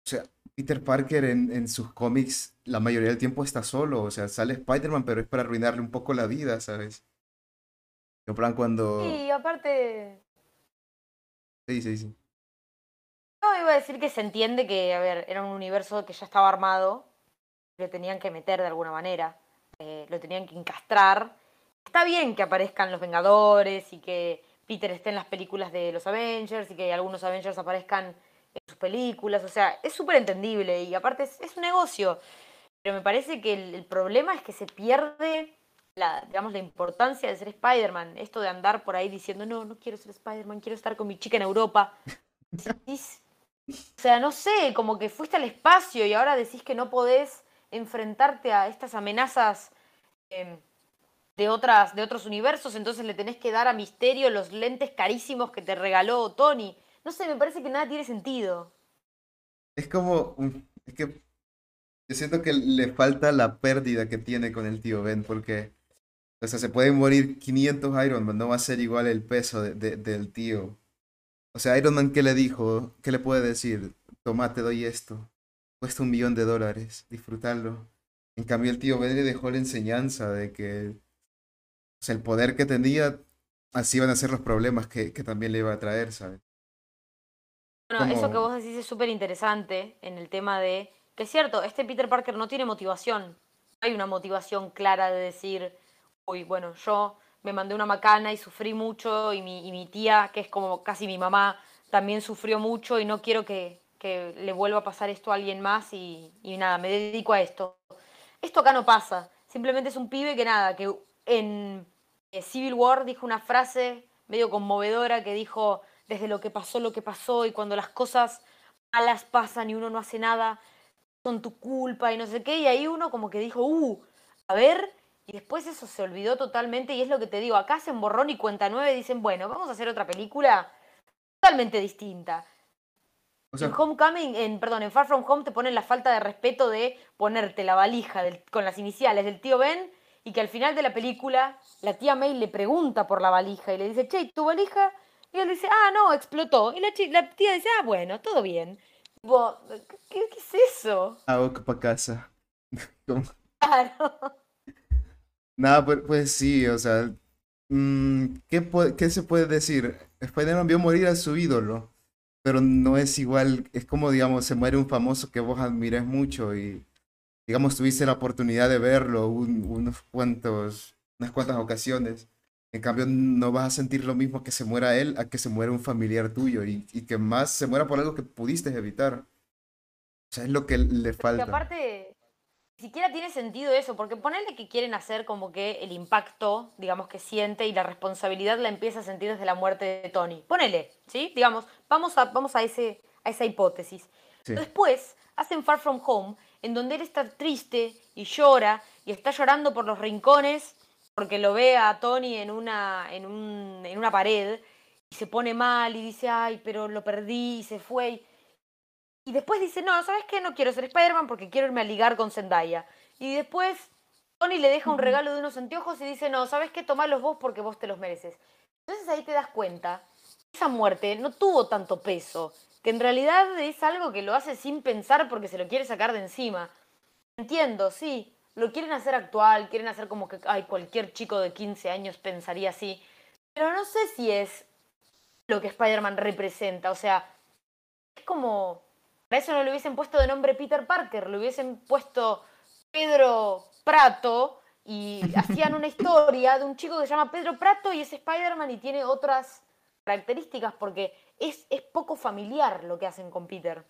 sea, Peter Parker en, en sus cómics la mayoría del tiempo está solo, o sea, sale Spider-Man, pero es para arruinarle un poco la vida, ¿sabes? En plan cuando... Y aparte, Sí, sí, sí. No, iba a decir que se entiende que, a ver, era un universo que ya estaba armado, lo tenían que meter de alguna manera, eh, lo tenían que encastrar. Está bien que aparezcan los Vengadores y que Peter esté en las películas de los Avengers y que algunos Avengers aparezcan en sus películas, o sea, es súper entendible y aparte es, es un negocio. Pero me parece que el, el problema es que se pierde la, digamos, la importancia de ser Spider-Man. Esto de andar por ahí diciendo, no, no quiero ser Spider-Man, quiero estar con mi chica en Europa. Decís, o sea, no sé, como que fuiste al espacio y ahora decís que no podés enfrentarte a estas amenazas em, de, otras, de otros universos, entonces le tenés que dar a Misterio los lentes carísimos que te regaló Tony. No sé, me parece que nada tiene sentido. Es como, es que yo siento que le falta la pérdida que tiene con el tío Ben, porque, o sea, se pueden morir 500 Iron Man, no va a ser igual el peso de- de- del tío. O sea, Iron Man, ¿qué le dijo? ¿Qué le puede decir? Toma, te doy esto. cuesta un millón de dólares disfrutarlo. En cambio, el tío Ben le dejó la enseñanza de que o sea, el poder que tenía, así iban a ser los problemas que, que también le iba a traer, ¿sabes? Bueno, eso que vos decís es súper interesante en el tema de que es cierto, este Peter Parker no tiene motivación. Hay una motivación clara de decir, uy, bueno, yo me mandé una macana y sufrí mucho y mi, y mi tía, que es como casi mi mamá, también sufrió mucho y no quiero que, que le vuelva a pasar esto a alguien más y, y, nada, me dedico a esto. Esto acá no pasa, simplemente es un pibe que nada, que en Civil War dijo una frase medio conmovedora que dijo, desde lo que pasó, lo que pasó y cuando las cosas malas pasan y uno no hace nada, son tu culpa y no sé qué, y ahí uno como que dijo, uh, a ver, y después eso se olvidó totalmente y es lo que te digo, acá hacen borrón y cuenta nueve, dicen, bueno, vamos a hacer otra película totalmente distinta. en Homecoming, en, perdón, en Far From Home te ponen la falta de respeto de ponerte la valija con las iniciales del tío Ben y que al final de la película la tía May le pregunta por la valija y le dice, che, ¿tu valija? Y él dice, ah, no, explotó. Y la, la tía dice, ah, bueno, todo bien. ¿qué, es eso? Ah, para casa. Claro. Nada, pues, pues, sí, o sea, mm, ¿qué, ¿qué se puede decir? Spider-Man vio morir a su ídolo, pero no es igual, es como, digamos, se muere un famoso que vos admires mucho y, digamos, tuviste la oportunidad de verlo unos cuantos, unas cuantas ocasiones. En cambio, no vas a sentir lo mismo que se muera él a que se muera un familiar tuyo y, y que más se muera por algo que pudiste evitar. O sea, es lo que le falta. Porque aparte, ni siquiera tiene sentido eso, porque ponerle que quieren hacer como que el impacto, digamos, que siente y la responsabilidad la empieza a sentir desde la muerte de Tony. Ponele, ¿sí? Digamos, vamos a, vamos a, ese, a esa hipótesis. Después hacen Far From Home, en donde él está triste y llora y está llorando por los rincones porque lo ve a Tony en una, en, un, en una pared y se pone mal y dice, ay, pero lo perdí y se fue. Y después dice, no, ¿sabes qué? No quiero ser Spider-Man porque quiero irme a ligar con Zendaya. Y después Tony le deja un regalo de unos anteojos y dice, no, ¿sabes qué? Tomalos vos porque vos te los mereces. Entonces ahí te das cuenta, esa muerte no tuvo tanto peso, que en realidad es algo que lo hace sin pensar porque se lo quiere sacar de encima. Entiendo, sí, lo quieren hacer actual, quieren hacer como que ay, cualquier chico de 15 años pensaría así. Pero no sé si es lo que Spider-Man representa. O sea, es como. Para eso no le hubiesen puesto de nombre Peter Parker, le hubiesen puesto Pedro Prato y hacían una historia de un chico que se llama Pedro Prato y es Spider-Man y tiene otras características porque es, es poco familiar lo que hacen con Peter.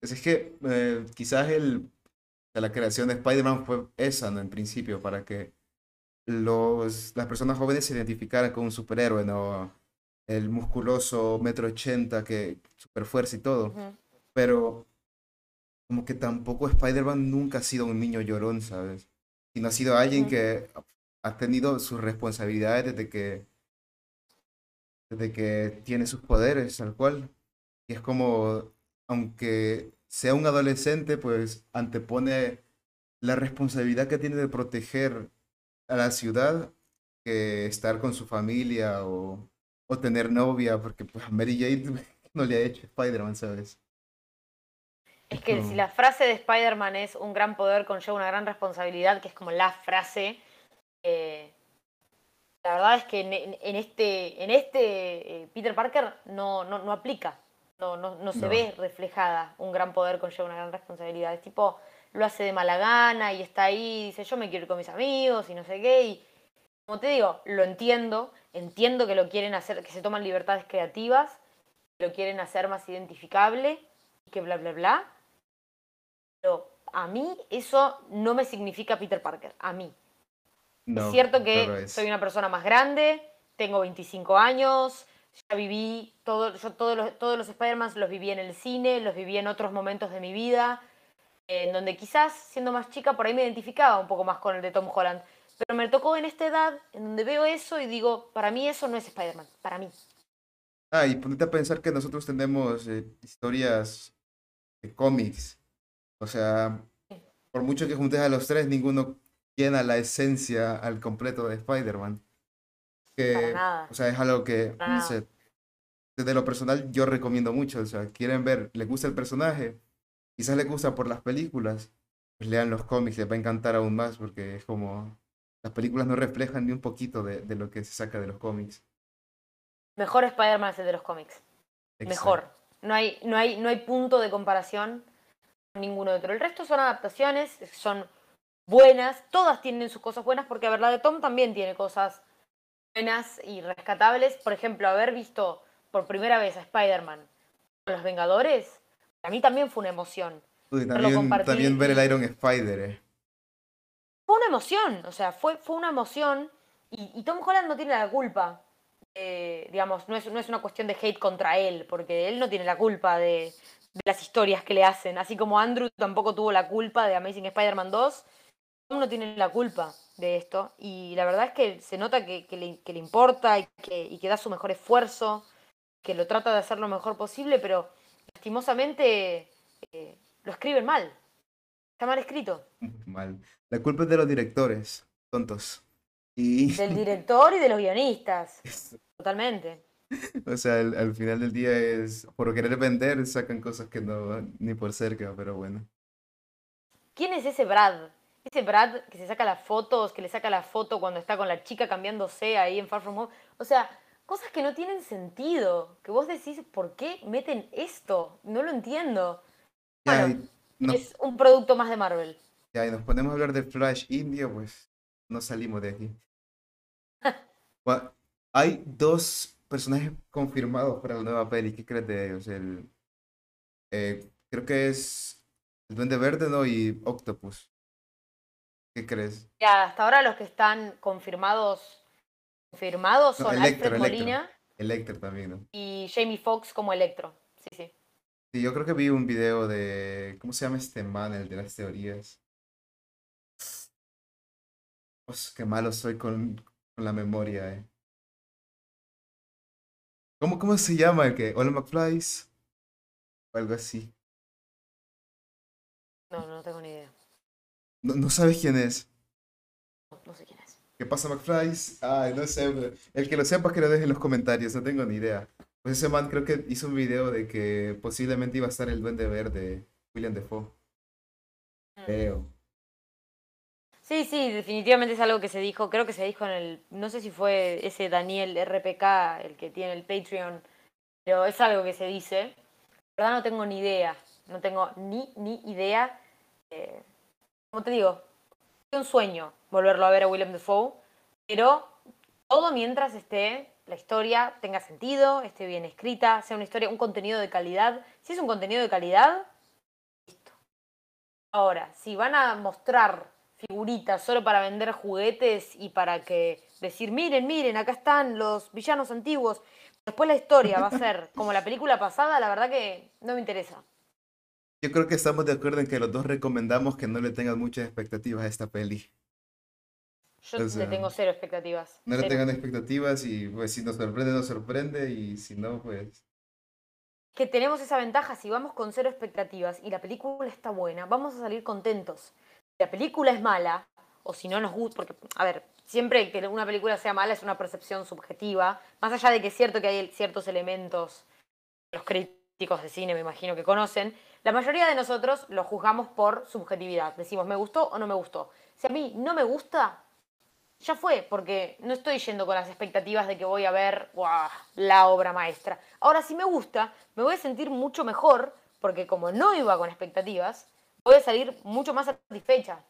Pues es que eh, quizás el la creación de Spider-Man fue esa, ¿no? En principio, para que los, las personas jóvenes se identificaran con un superhéroe, ¿no? El musculoso metro ochenta, que super fuerza y todo. Pero como que tampoco Spider-Man nunca ha sido un niño llorón, ¿sabes? Sino ha sido alguien que ha tenido sus responsabilidades desde que desde que tiene sus poderes, tal cual. Y es como, aunque sea un adolescente, pues antepone la responsabilidad que tiene de proteger a la ciudad que estar con su familia o, o tener novia, porque pues a Mary Jane no le ha hecho Spider-Man, ¿sabes? Es que si la frase de Spider-Man es un gran poder conlleva una gran responsabilidad, que es como la frase, eh, la verdad es que en, este, en este eh, Peter Parker no, no, no aplica no, no, no se ve reflejada. Un gran poder conlleva una gran responsabilidad. Es tipo, lo hace de mala gana y está ahí, dice, yo me quiero ir con mis amigos y no sé qué. Y como te digo, lo entiendo, entiendo que lo quieren hacer, que se toman libertades creativas, que lo quieren hacer más identificable y que bla, bla, bla. Pero a mí eso no me significa Peter Parker, a mí. Es cierto que soy una persona más grande, tengo 25 años, ya viví, todo, yo todos los, todos los Spider-Man los viví en el cine, los viví en otros momentos de mi vida, en donde quizás siendo más chica por ahí me identificaba un poco más con el de Tom Holland. Pero me tocó en esta edad, en donde veo eso y digo, para mí eso no es Spider-Man, para mí. Ah, y ponete a pensar que nosotros tenemos eh, historias de cómics. O sea, por mucho que juntes a los tres, ninguno llena la esencia al completo de Spider-Man. O sea, es algo que, desde lo personal, yo recomiendo mucho. O sea, quieren ver, les gusta el personaje, quizás les gusta por las películas, pues lean los cómics, les va a encantar aún más porque es como las películas no reflejan ni un poquito de, de lo que se saca de los cómics. Mejor Spider-Man es el de los cómics. Mejor. No hay, no, hay, no hay punto de comparación con ninguno otro. El resto son adaptaciones, son buenas, todas tienen sus cosas buenas, porque a ver, la de Tom también tiene cosas buenas y rescatables. Por ejemplo, haber visto por primera vez a Spider-Man con los Vengadores, a mí también fue una emoción. también, ver el Iron Spider. Eh. Fue una emoción, o sea, fue, fue una emoción y, Tom Holland no tiene la culpa. digamos, no es, no es una cuestión de hate contra él, porque él no tiene la culpa de, las historias que le hacen. Así como Andrew tampoco tuvo la culpa de Amazing Spider-Man 2, Tom no tiene la culpa de esto. Y la verdad es que se nota que, le, importa y que, y que da su mejor esfuerzo que lo trata de hacer lo mejor posible, pero lastimosamente eh, lo escriben mal. Está mal escrito. Mal. La culpa es de los directores, tontos. Y... Del director y de los guionistas. Totalmente. O sea, al, final del día es por querer vender, sacan cosas que no ni por cerca, pero bueno. ¿Quién es ese Brad? Ese Brad que se saca las fotos, que le saca la foto cuando está con la chica cambiándose ahí en Far From Home. O sea, cosas que no tienen sentido, que vos decís, ¿por qué meten esto? No lo entiendo. es un producto más de Marvel. Ya, y nos ponemos a hablar de Flash India, pues no salimos de aquí. hay dos personajes confirmados para la nueva peli. ¿Qué crees de ellos? El, eh, creo que es el Duende Verde, ¿no? Y Octopus. ¿Qué crees? Ya, hasta ahora los que están confirmados confirmados son Alfred Molina. Electro también, ¿no? Y Jamie Foxx como Electro. Sí, sí. Sí, yo creo que vi un video de. ¿Cómo se llama este man, el de las teorías? qué malo soy con, con la memoria, eh. ¿Cómo, ¿Cómo se llama el que? ¿Hola McFlys? O algo así. No, no tengo ni idea. ¿No, no sabes quién es? No, no sé quién es. ¿Qué pasa, McFly? Ay, no sé, el que lo sepa que lo deje en los comentarios, no tengo ni idea. Pues ese man creo que hizo un video de que posiblemente iba a estar el Duende Verde, William Defoe. Mm. Creo. Sí, sí, definitivamente es algo que se dijo, creo que se dijo en el, no sé si fue ese Daniel RPK, el que tiene el Patreon, pero es algo que se dice. La verdad no tengo ni idea, no tengo ni, ni idea. Eh, como te digo, un sueño volverlo a ver a William Defoe, pero todo mientras esté la historia tenga sentido, esté bien escrita, sea una historia, un contenido de calidad. Si es un contenido de calidad, listo. Ahora, si van a mostrar figuritas solo para vender juguetes y para que decir, miren, miren, acá están los villanos antiguos, después la historia va a ser como la película pasada, la verdad que no me interesa. Yo creo que estamos de acuerdo en que los dos recomendamos que no le tengan muchas expectativas a esta peli. Yo le tengo cero expectativas. No le tengan expectativas y pues si nos sorprende, nos sorprende y si no, pues... Que tenemos esa ventaja, si vamos con cero expectativas y la película está buena, vamos a salir contentos. Si la película es mala, o si no nos gusta, porque, a ver, siempre que una película sea mala es una percepción subjetiva, más allá de que es cierto que hay ciertos elementos, los críticos de cine me imagino que conocen, la mayoría de nosotros lo juzgamos por subjetividad. Decimos, ¿me gustó o no me gustó? Si a mí no me gusta, ya fue, porque no estoy yendo con las expectativas de que voy a ver la obra maestra. Ahora, si me gusta, me voy a sentir mucho mejor, porque como no iba con expectativas, voy a salir mucho más satisfecha.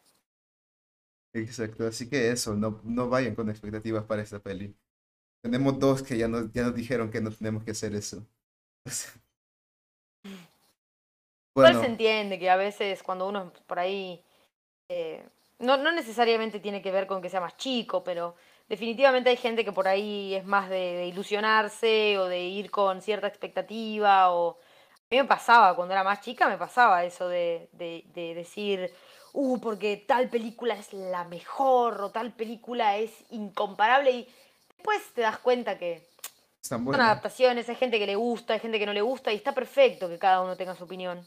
Exacto, así que eso, no, no vayan con expectativas para esta peli. Tenemos dos que ya nos, ya nos dijeron que no tenemos que hacer eso. Igual se entiende que a veces cuando uno por ahí, eh, no, no necesariamente tiene que ver con que sea más chico, pero definitivamente hay gente que por ahí es más de, ilusionarse o de ir con cierta expectativa o... A mí me pasaba, cuando era más chica me pasaba eso de, de, de decir, uh, porque tal película es la mejor o tal película es incomparable y después te das cuenta que son adaptaciones, hay gente que le gusta, hay gente que no le gusta y está perfecto que cada uno tenga su opinión.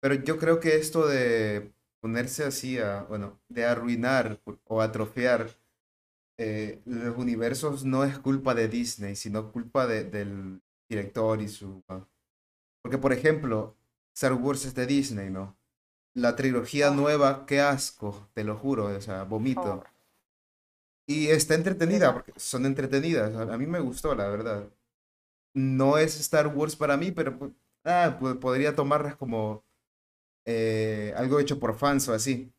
Pero yo creo que esto de ponerse así a, bueno, de arruinar o atrofiar eh, los universos no es culpa de Disney, sino culpa de, del director y su... Porque, por ejemplo, Star Wars es de Disney, ¿no? La trilogía Ah. nueva, qué asco, te lo juro, o sea, vomito. Y está entretenida, porque son entretenidas. A mí me gustó, la verdad. No es Star Wars para mí, pero ah, podría tomarlas como eh, algo hecho por fans o así.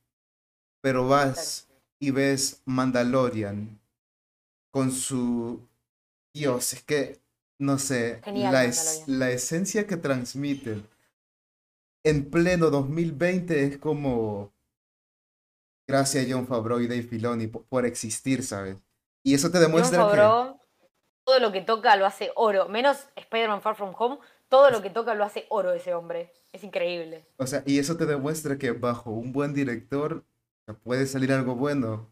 Pero vas y ves Mandalorian con su... Dios, es que, no sé, Genial, la, es- Mandalorian. la esencia que transmiten en pleno 2020 es como... Gracias John Favreau y Dave Filoni po- por, existir, ¿sabes? Y eso te John demuestra que... Todo lo que toca lo hace oro, menos Spider-Man Far From Home, todo lo que toca lo hace oro ese hombre. Es increíble. O sea, y eso te demuestra que bajo un buen director puede salir algo bueno.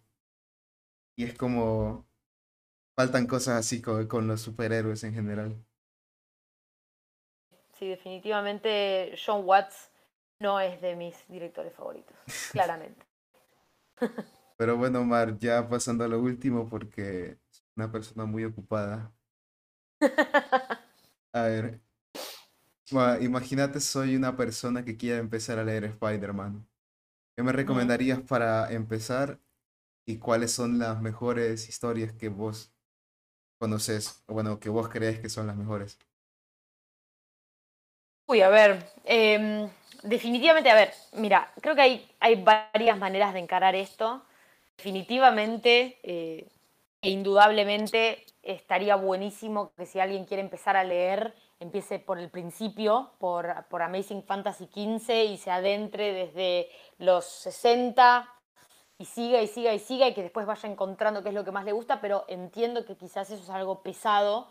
Y es como... Faltan cosas así con, con los superhéroes en general. Sí, definitivamente John Watts no es de mis directores favoritos, claramente. Pero bueno, Mar, ya pasando a lo último porque es una persona muy ocupada. A ver, imagínate soy una persona que quiere empezar a leer Spider-Man. ¿Qué me recomendarías para empezar y cuáles son las mejores historias que vos conoces, o bueno, que vos crees que son las mejores? Uy, a ver, em, definitivamente, a ver, mira, creo que hay, hay varias maneras de encarar esto. Definitivamente eh, e indudablemente estaría buenísimo que si alguien quiere empezar a leer, empiece por el principio, por, por Amazing Fantasy XV y se adentre desde los 60 y siga y siga y siga y que después vaya encontrando qué es lo que más le gusta, pero entiendo que quizás eso es algo pesado.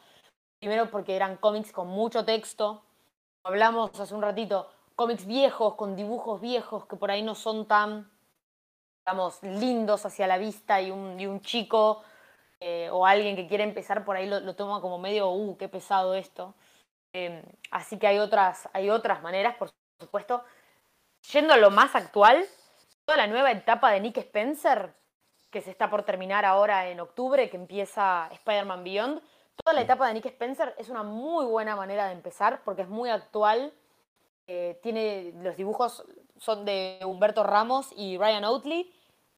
Primero porque eran cómics con mucho texto, hablamos hace un ratito, cómics viejos, con dibujos viejos que por ahí no son tan, digamos, lindos hacia la vista y un, y un chico eh, o alguien que quiere empezar por ahí lo, lo toma como medio, uh, qué pesado esto. Eh, así que hay otras, hay otras maneras, por supuesto. Yendo a lo más actual, toda la nueva etapa de Nick Spencer, que se está por terminar ahora en octubre, que empieza Spider-Man Beyond, toda la etapa de Nick Spencer es una muy buena manera de empezar porque es muy actual. eh, tiene los dibujos son de Humberto Ramos y Ryan Oatley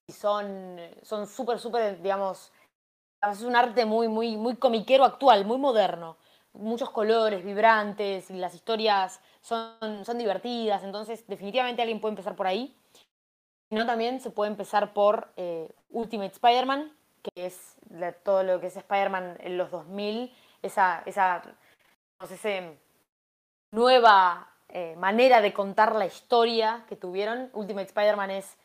y son son súper súper digamos es un arte muy muy muy comiquero actual, muy moderno. Muchos colores vibrantes y las historias son, son divertidas, entonces definitivamente alguien puede empezar por ahí. Si no, también se puede empezar por eh, Ultimate Spider-Man, que es la- todo lo que es Spider-Man en los 2000, esa, esa no sé, nueva eh, manera de contar la historia que tuvieron. Ultimate Spider-Man es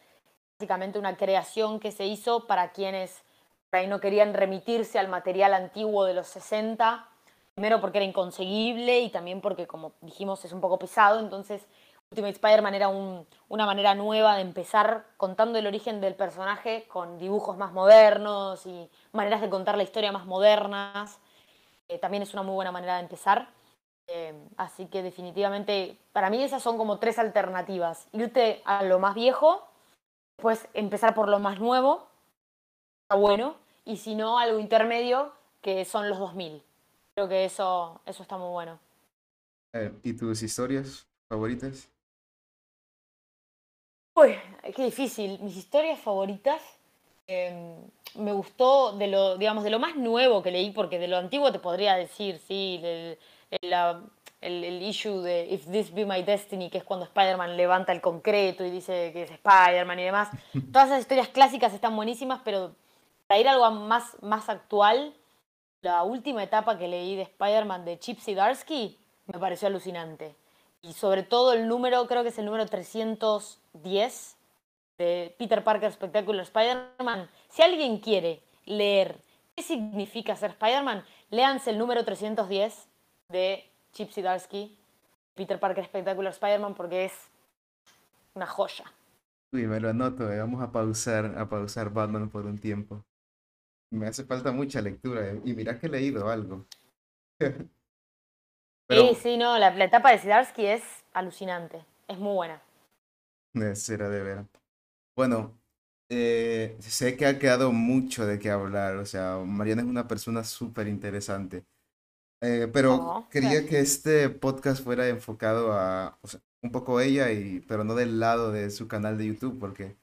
básicamente una creación que se hizo para quienes por ahí no querían remitirse al material antiguo de los 60, primero porque era inconseguible y también porque, como dijimos, es un poco pesado, entonces Ultimate Spider-Man era un- una manera nueva de empezar contando el origen del personaje con dibujos más modernos y maneras de contar la historia más modernas. Eh, también es una muy buena manera de empezar. Eh, así que definitivamente, para mí esas son como tres alternativas. Irte a lo más viejo, después empezar por lo más nuevo, está bueno, y si no, algo intermedio, que son los 2000. Creo que eso, eso está muy bueno. ¿y tus historias favoritas? Uy, qué difícil. Mis historias favoritas. eh, me gustó de lo, digamos, de lo más nuevo que leí, porque de lo antiguo te podría decir, sí, el, el, la- el- el issue de If This Be My Destiny, que es cuando Spider-Man levanta el concreto y dice que es Spider-Man y demás. Todas esas historias clásicas están buenísimas, pero para ir a algo más, más actual, la última etapa que leí de Spider-Man de Chip Zdarsky me pareció alucinante. Y sobre todo el número, creo que es el número 310 de Peter Parker Spectacular Spider-Man. Si alguien quiere leer qué significa ser Spider-Man, léanse el número 310 de Chip Zdarsky, Peter Parker Spectacular Spider-Man, porque es una joya. Uy, me lo anoto, eh, Vamos a pausar, a pausar Batman por un tiempo. Me hace falta mucha lectura eh, y mira que he leído algo. Pero Sí, sí, no, la, la etapa de Zdarsky es alucinante, es muy buena. será de ver. Bueno, eh, sé que ha quedado mucho de qué hablar. O sea, Mariana es una persona súper interesante. Eh, pero Oh, quería que este podcast fuera enfocado a, o sea, un poco ella, y, pero no del lado de su canal de YouTube, porque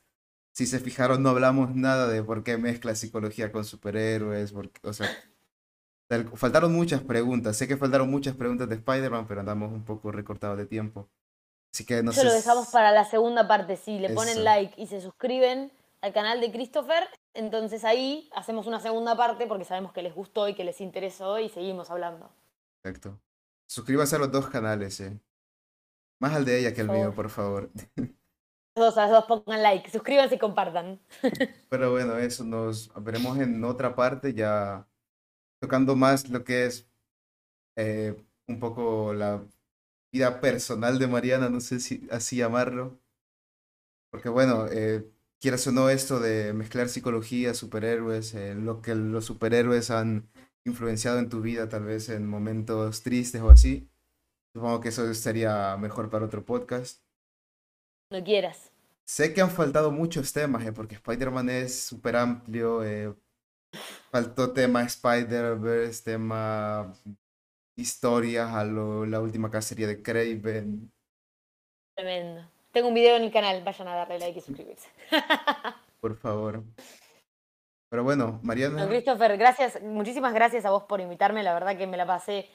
si se fijaron no hablamos nada de por qué mezcla psicología con superhéroes, porque, o sea, faltaron muchas preguntas. Sé que faltaron muchas preguntas de Spider-Man, pero andamos un poco recortados de tiempo. Así que no Eso lo dejamos para la segunda parte. Si le ponen like y se suscriben al canal de Christopher, entonces ahí hacemos una segunda parte porque sabemos que les gustó y que les interesó y seguimos hablando. Exacto. Suscríbanse a los dos canales, eh. Más al de ella que al mío, por favor. Dos, dos pongan like, suscríbanse y compartan. Pero bueno, eso nos veremos en otra parte ya tocando más lo que es eh, un poco la vida personal de Mariana, no sé si así llamarlo. Porque bueno, eh, quieras o no, esto de mezclar psicología, superhéroes, eh, lo que los superhéroes han influenciado en tu vida, tal vez en momentos tristes o así. Supongo que eso sería mejor para otro podcast. No quieras. Sé que han faltado muchos temas, eh, porque Spider-Man es súper amplio. Eh, faltó tema Spider-Verse, tema historias a lo, la última cacería de Craven. Tremendo. Tengo un video en el canal, vayan a darle like y suscribirse. Por favor. Pero bueno, Mariana. Christopher, gracias, muchísimas gracias a vos por invitarme. La verdad que me la pasé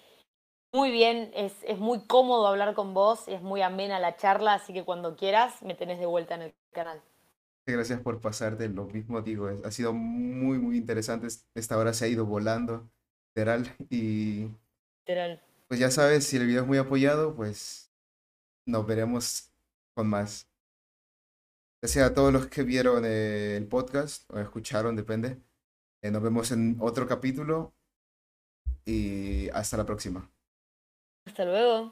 muy bien. Es, es muy cómodo hablar con vos, es muy amena la charla, así que cuando quieras me tenés de vuelta en el canal. Gracias por pasarte, lo mismo digo, ha sido muy, muy interesante. Esta hora se ha ido volando, literal, y pues ya sabes, si el video es muy apoyado, pues nos veremos con más. Gracias a todos los que vieron el podcast o escucharon, depende. Eh, nos vemos en otro capítulo y hasta la próxima. Hasta luego.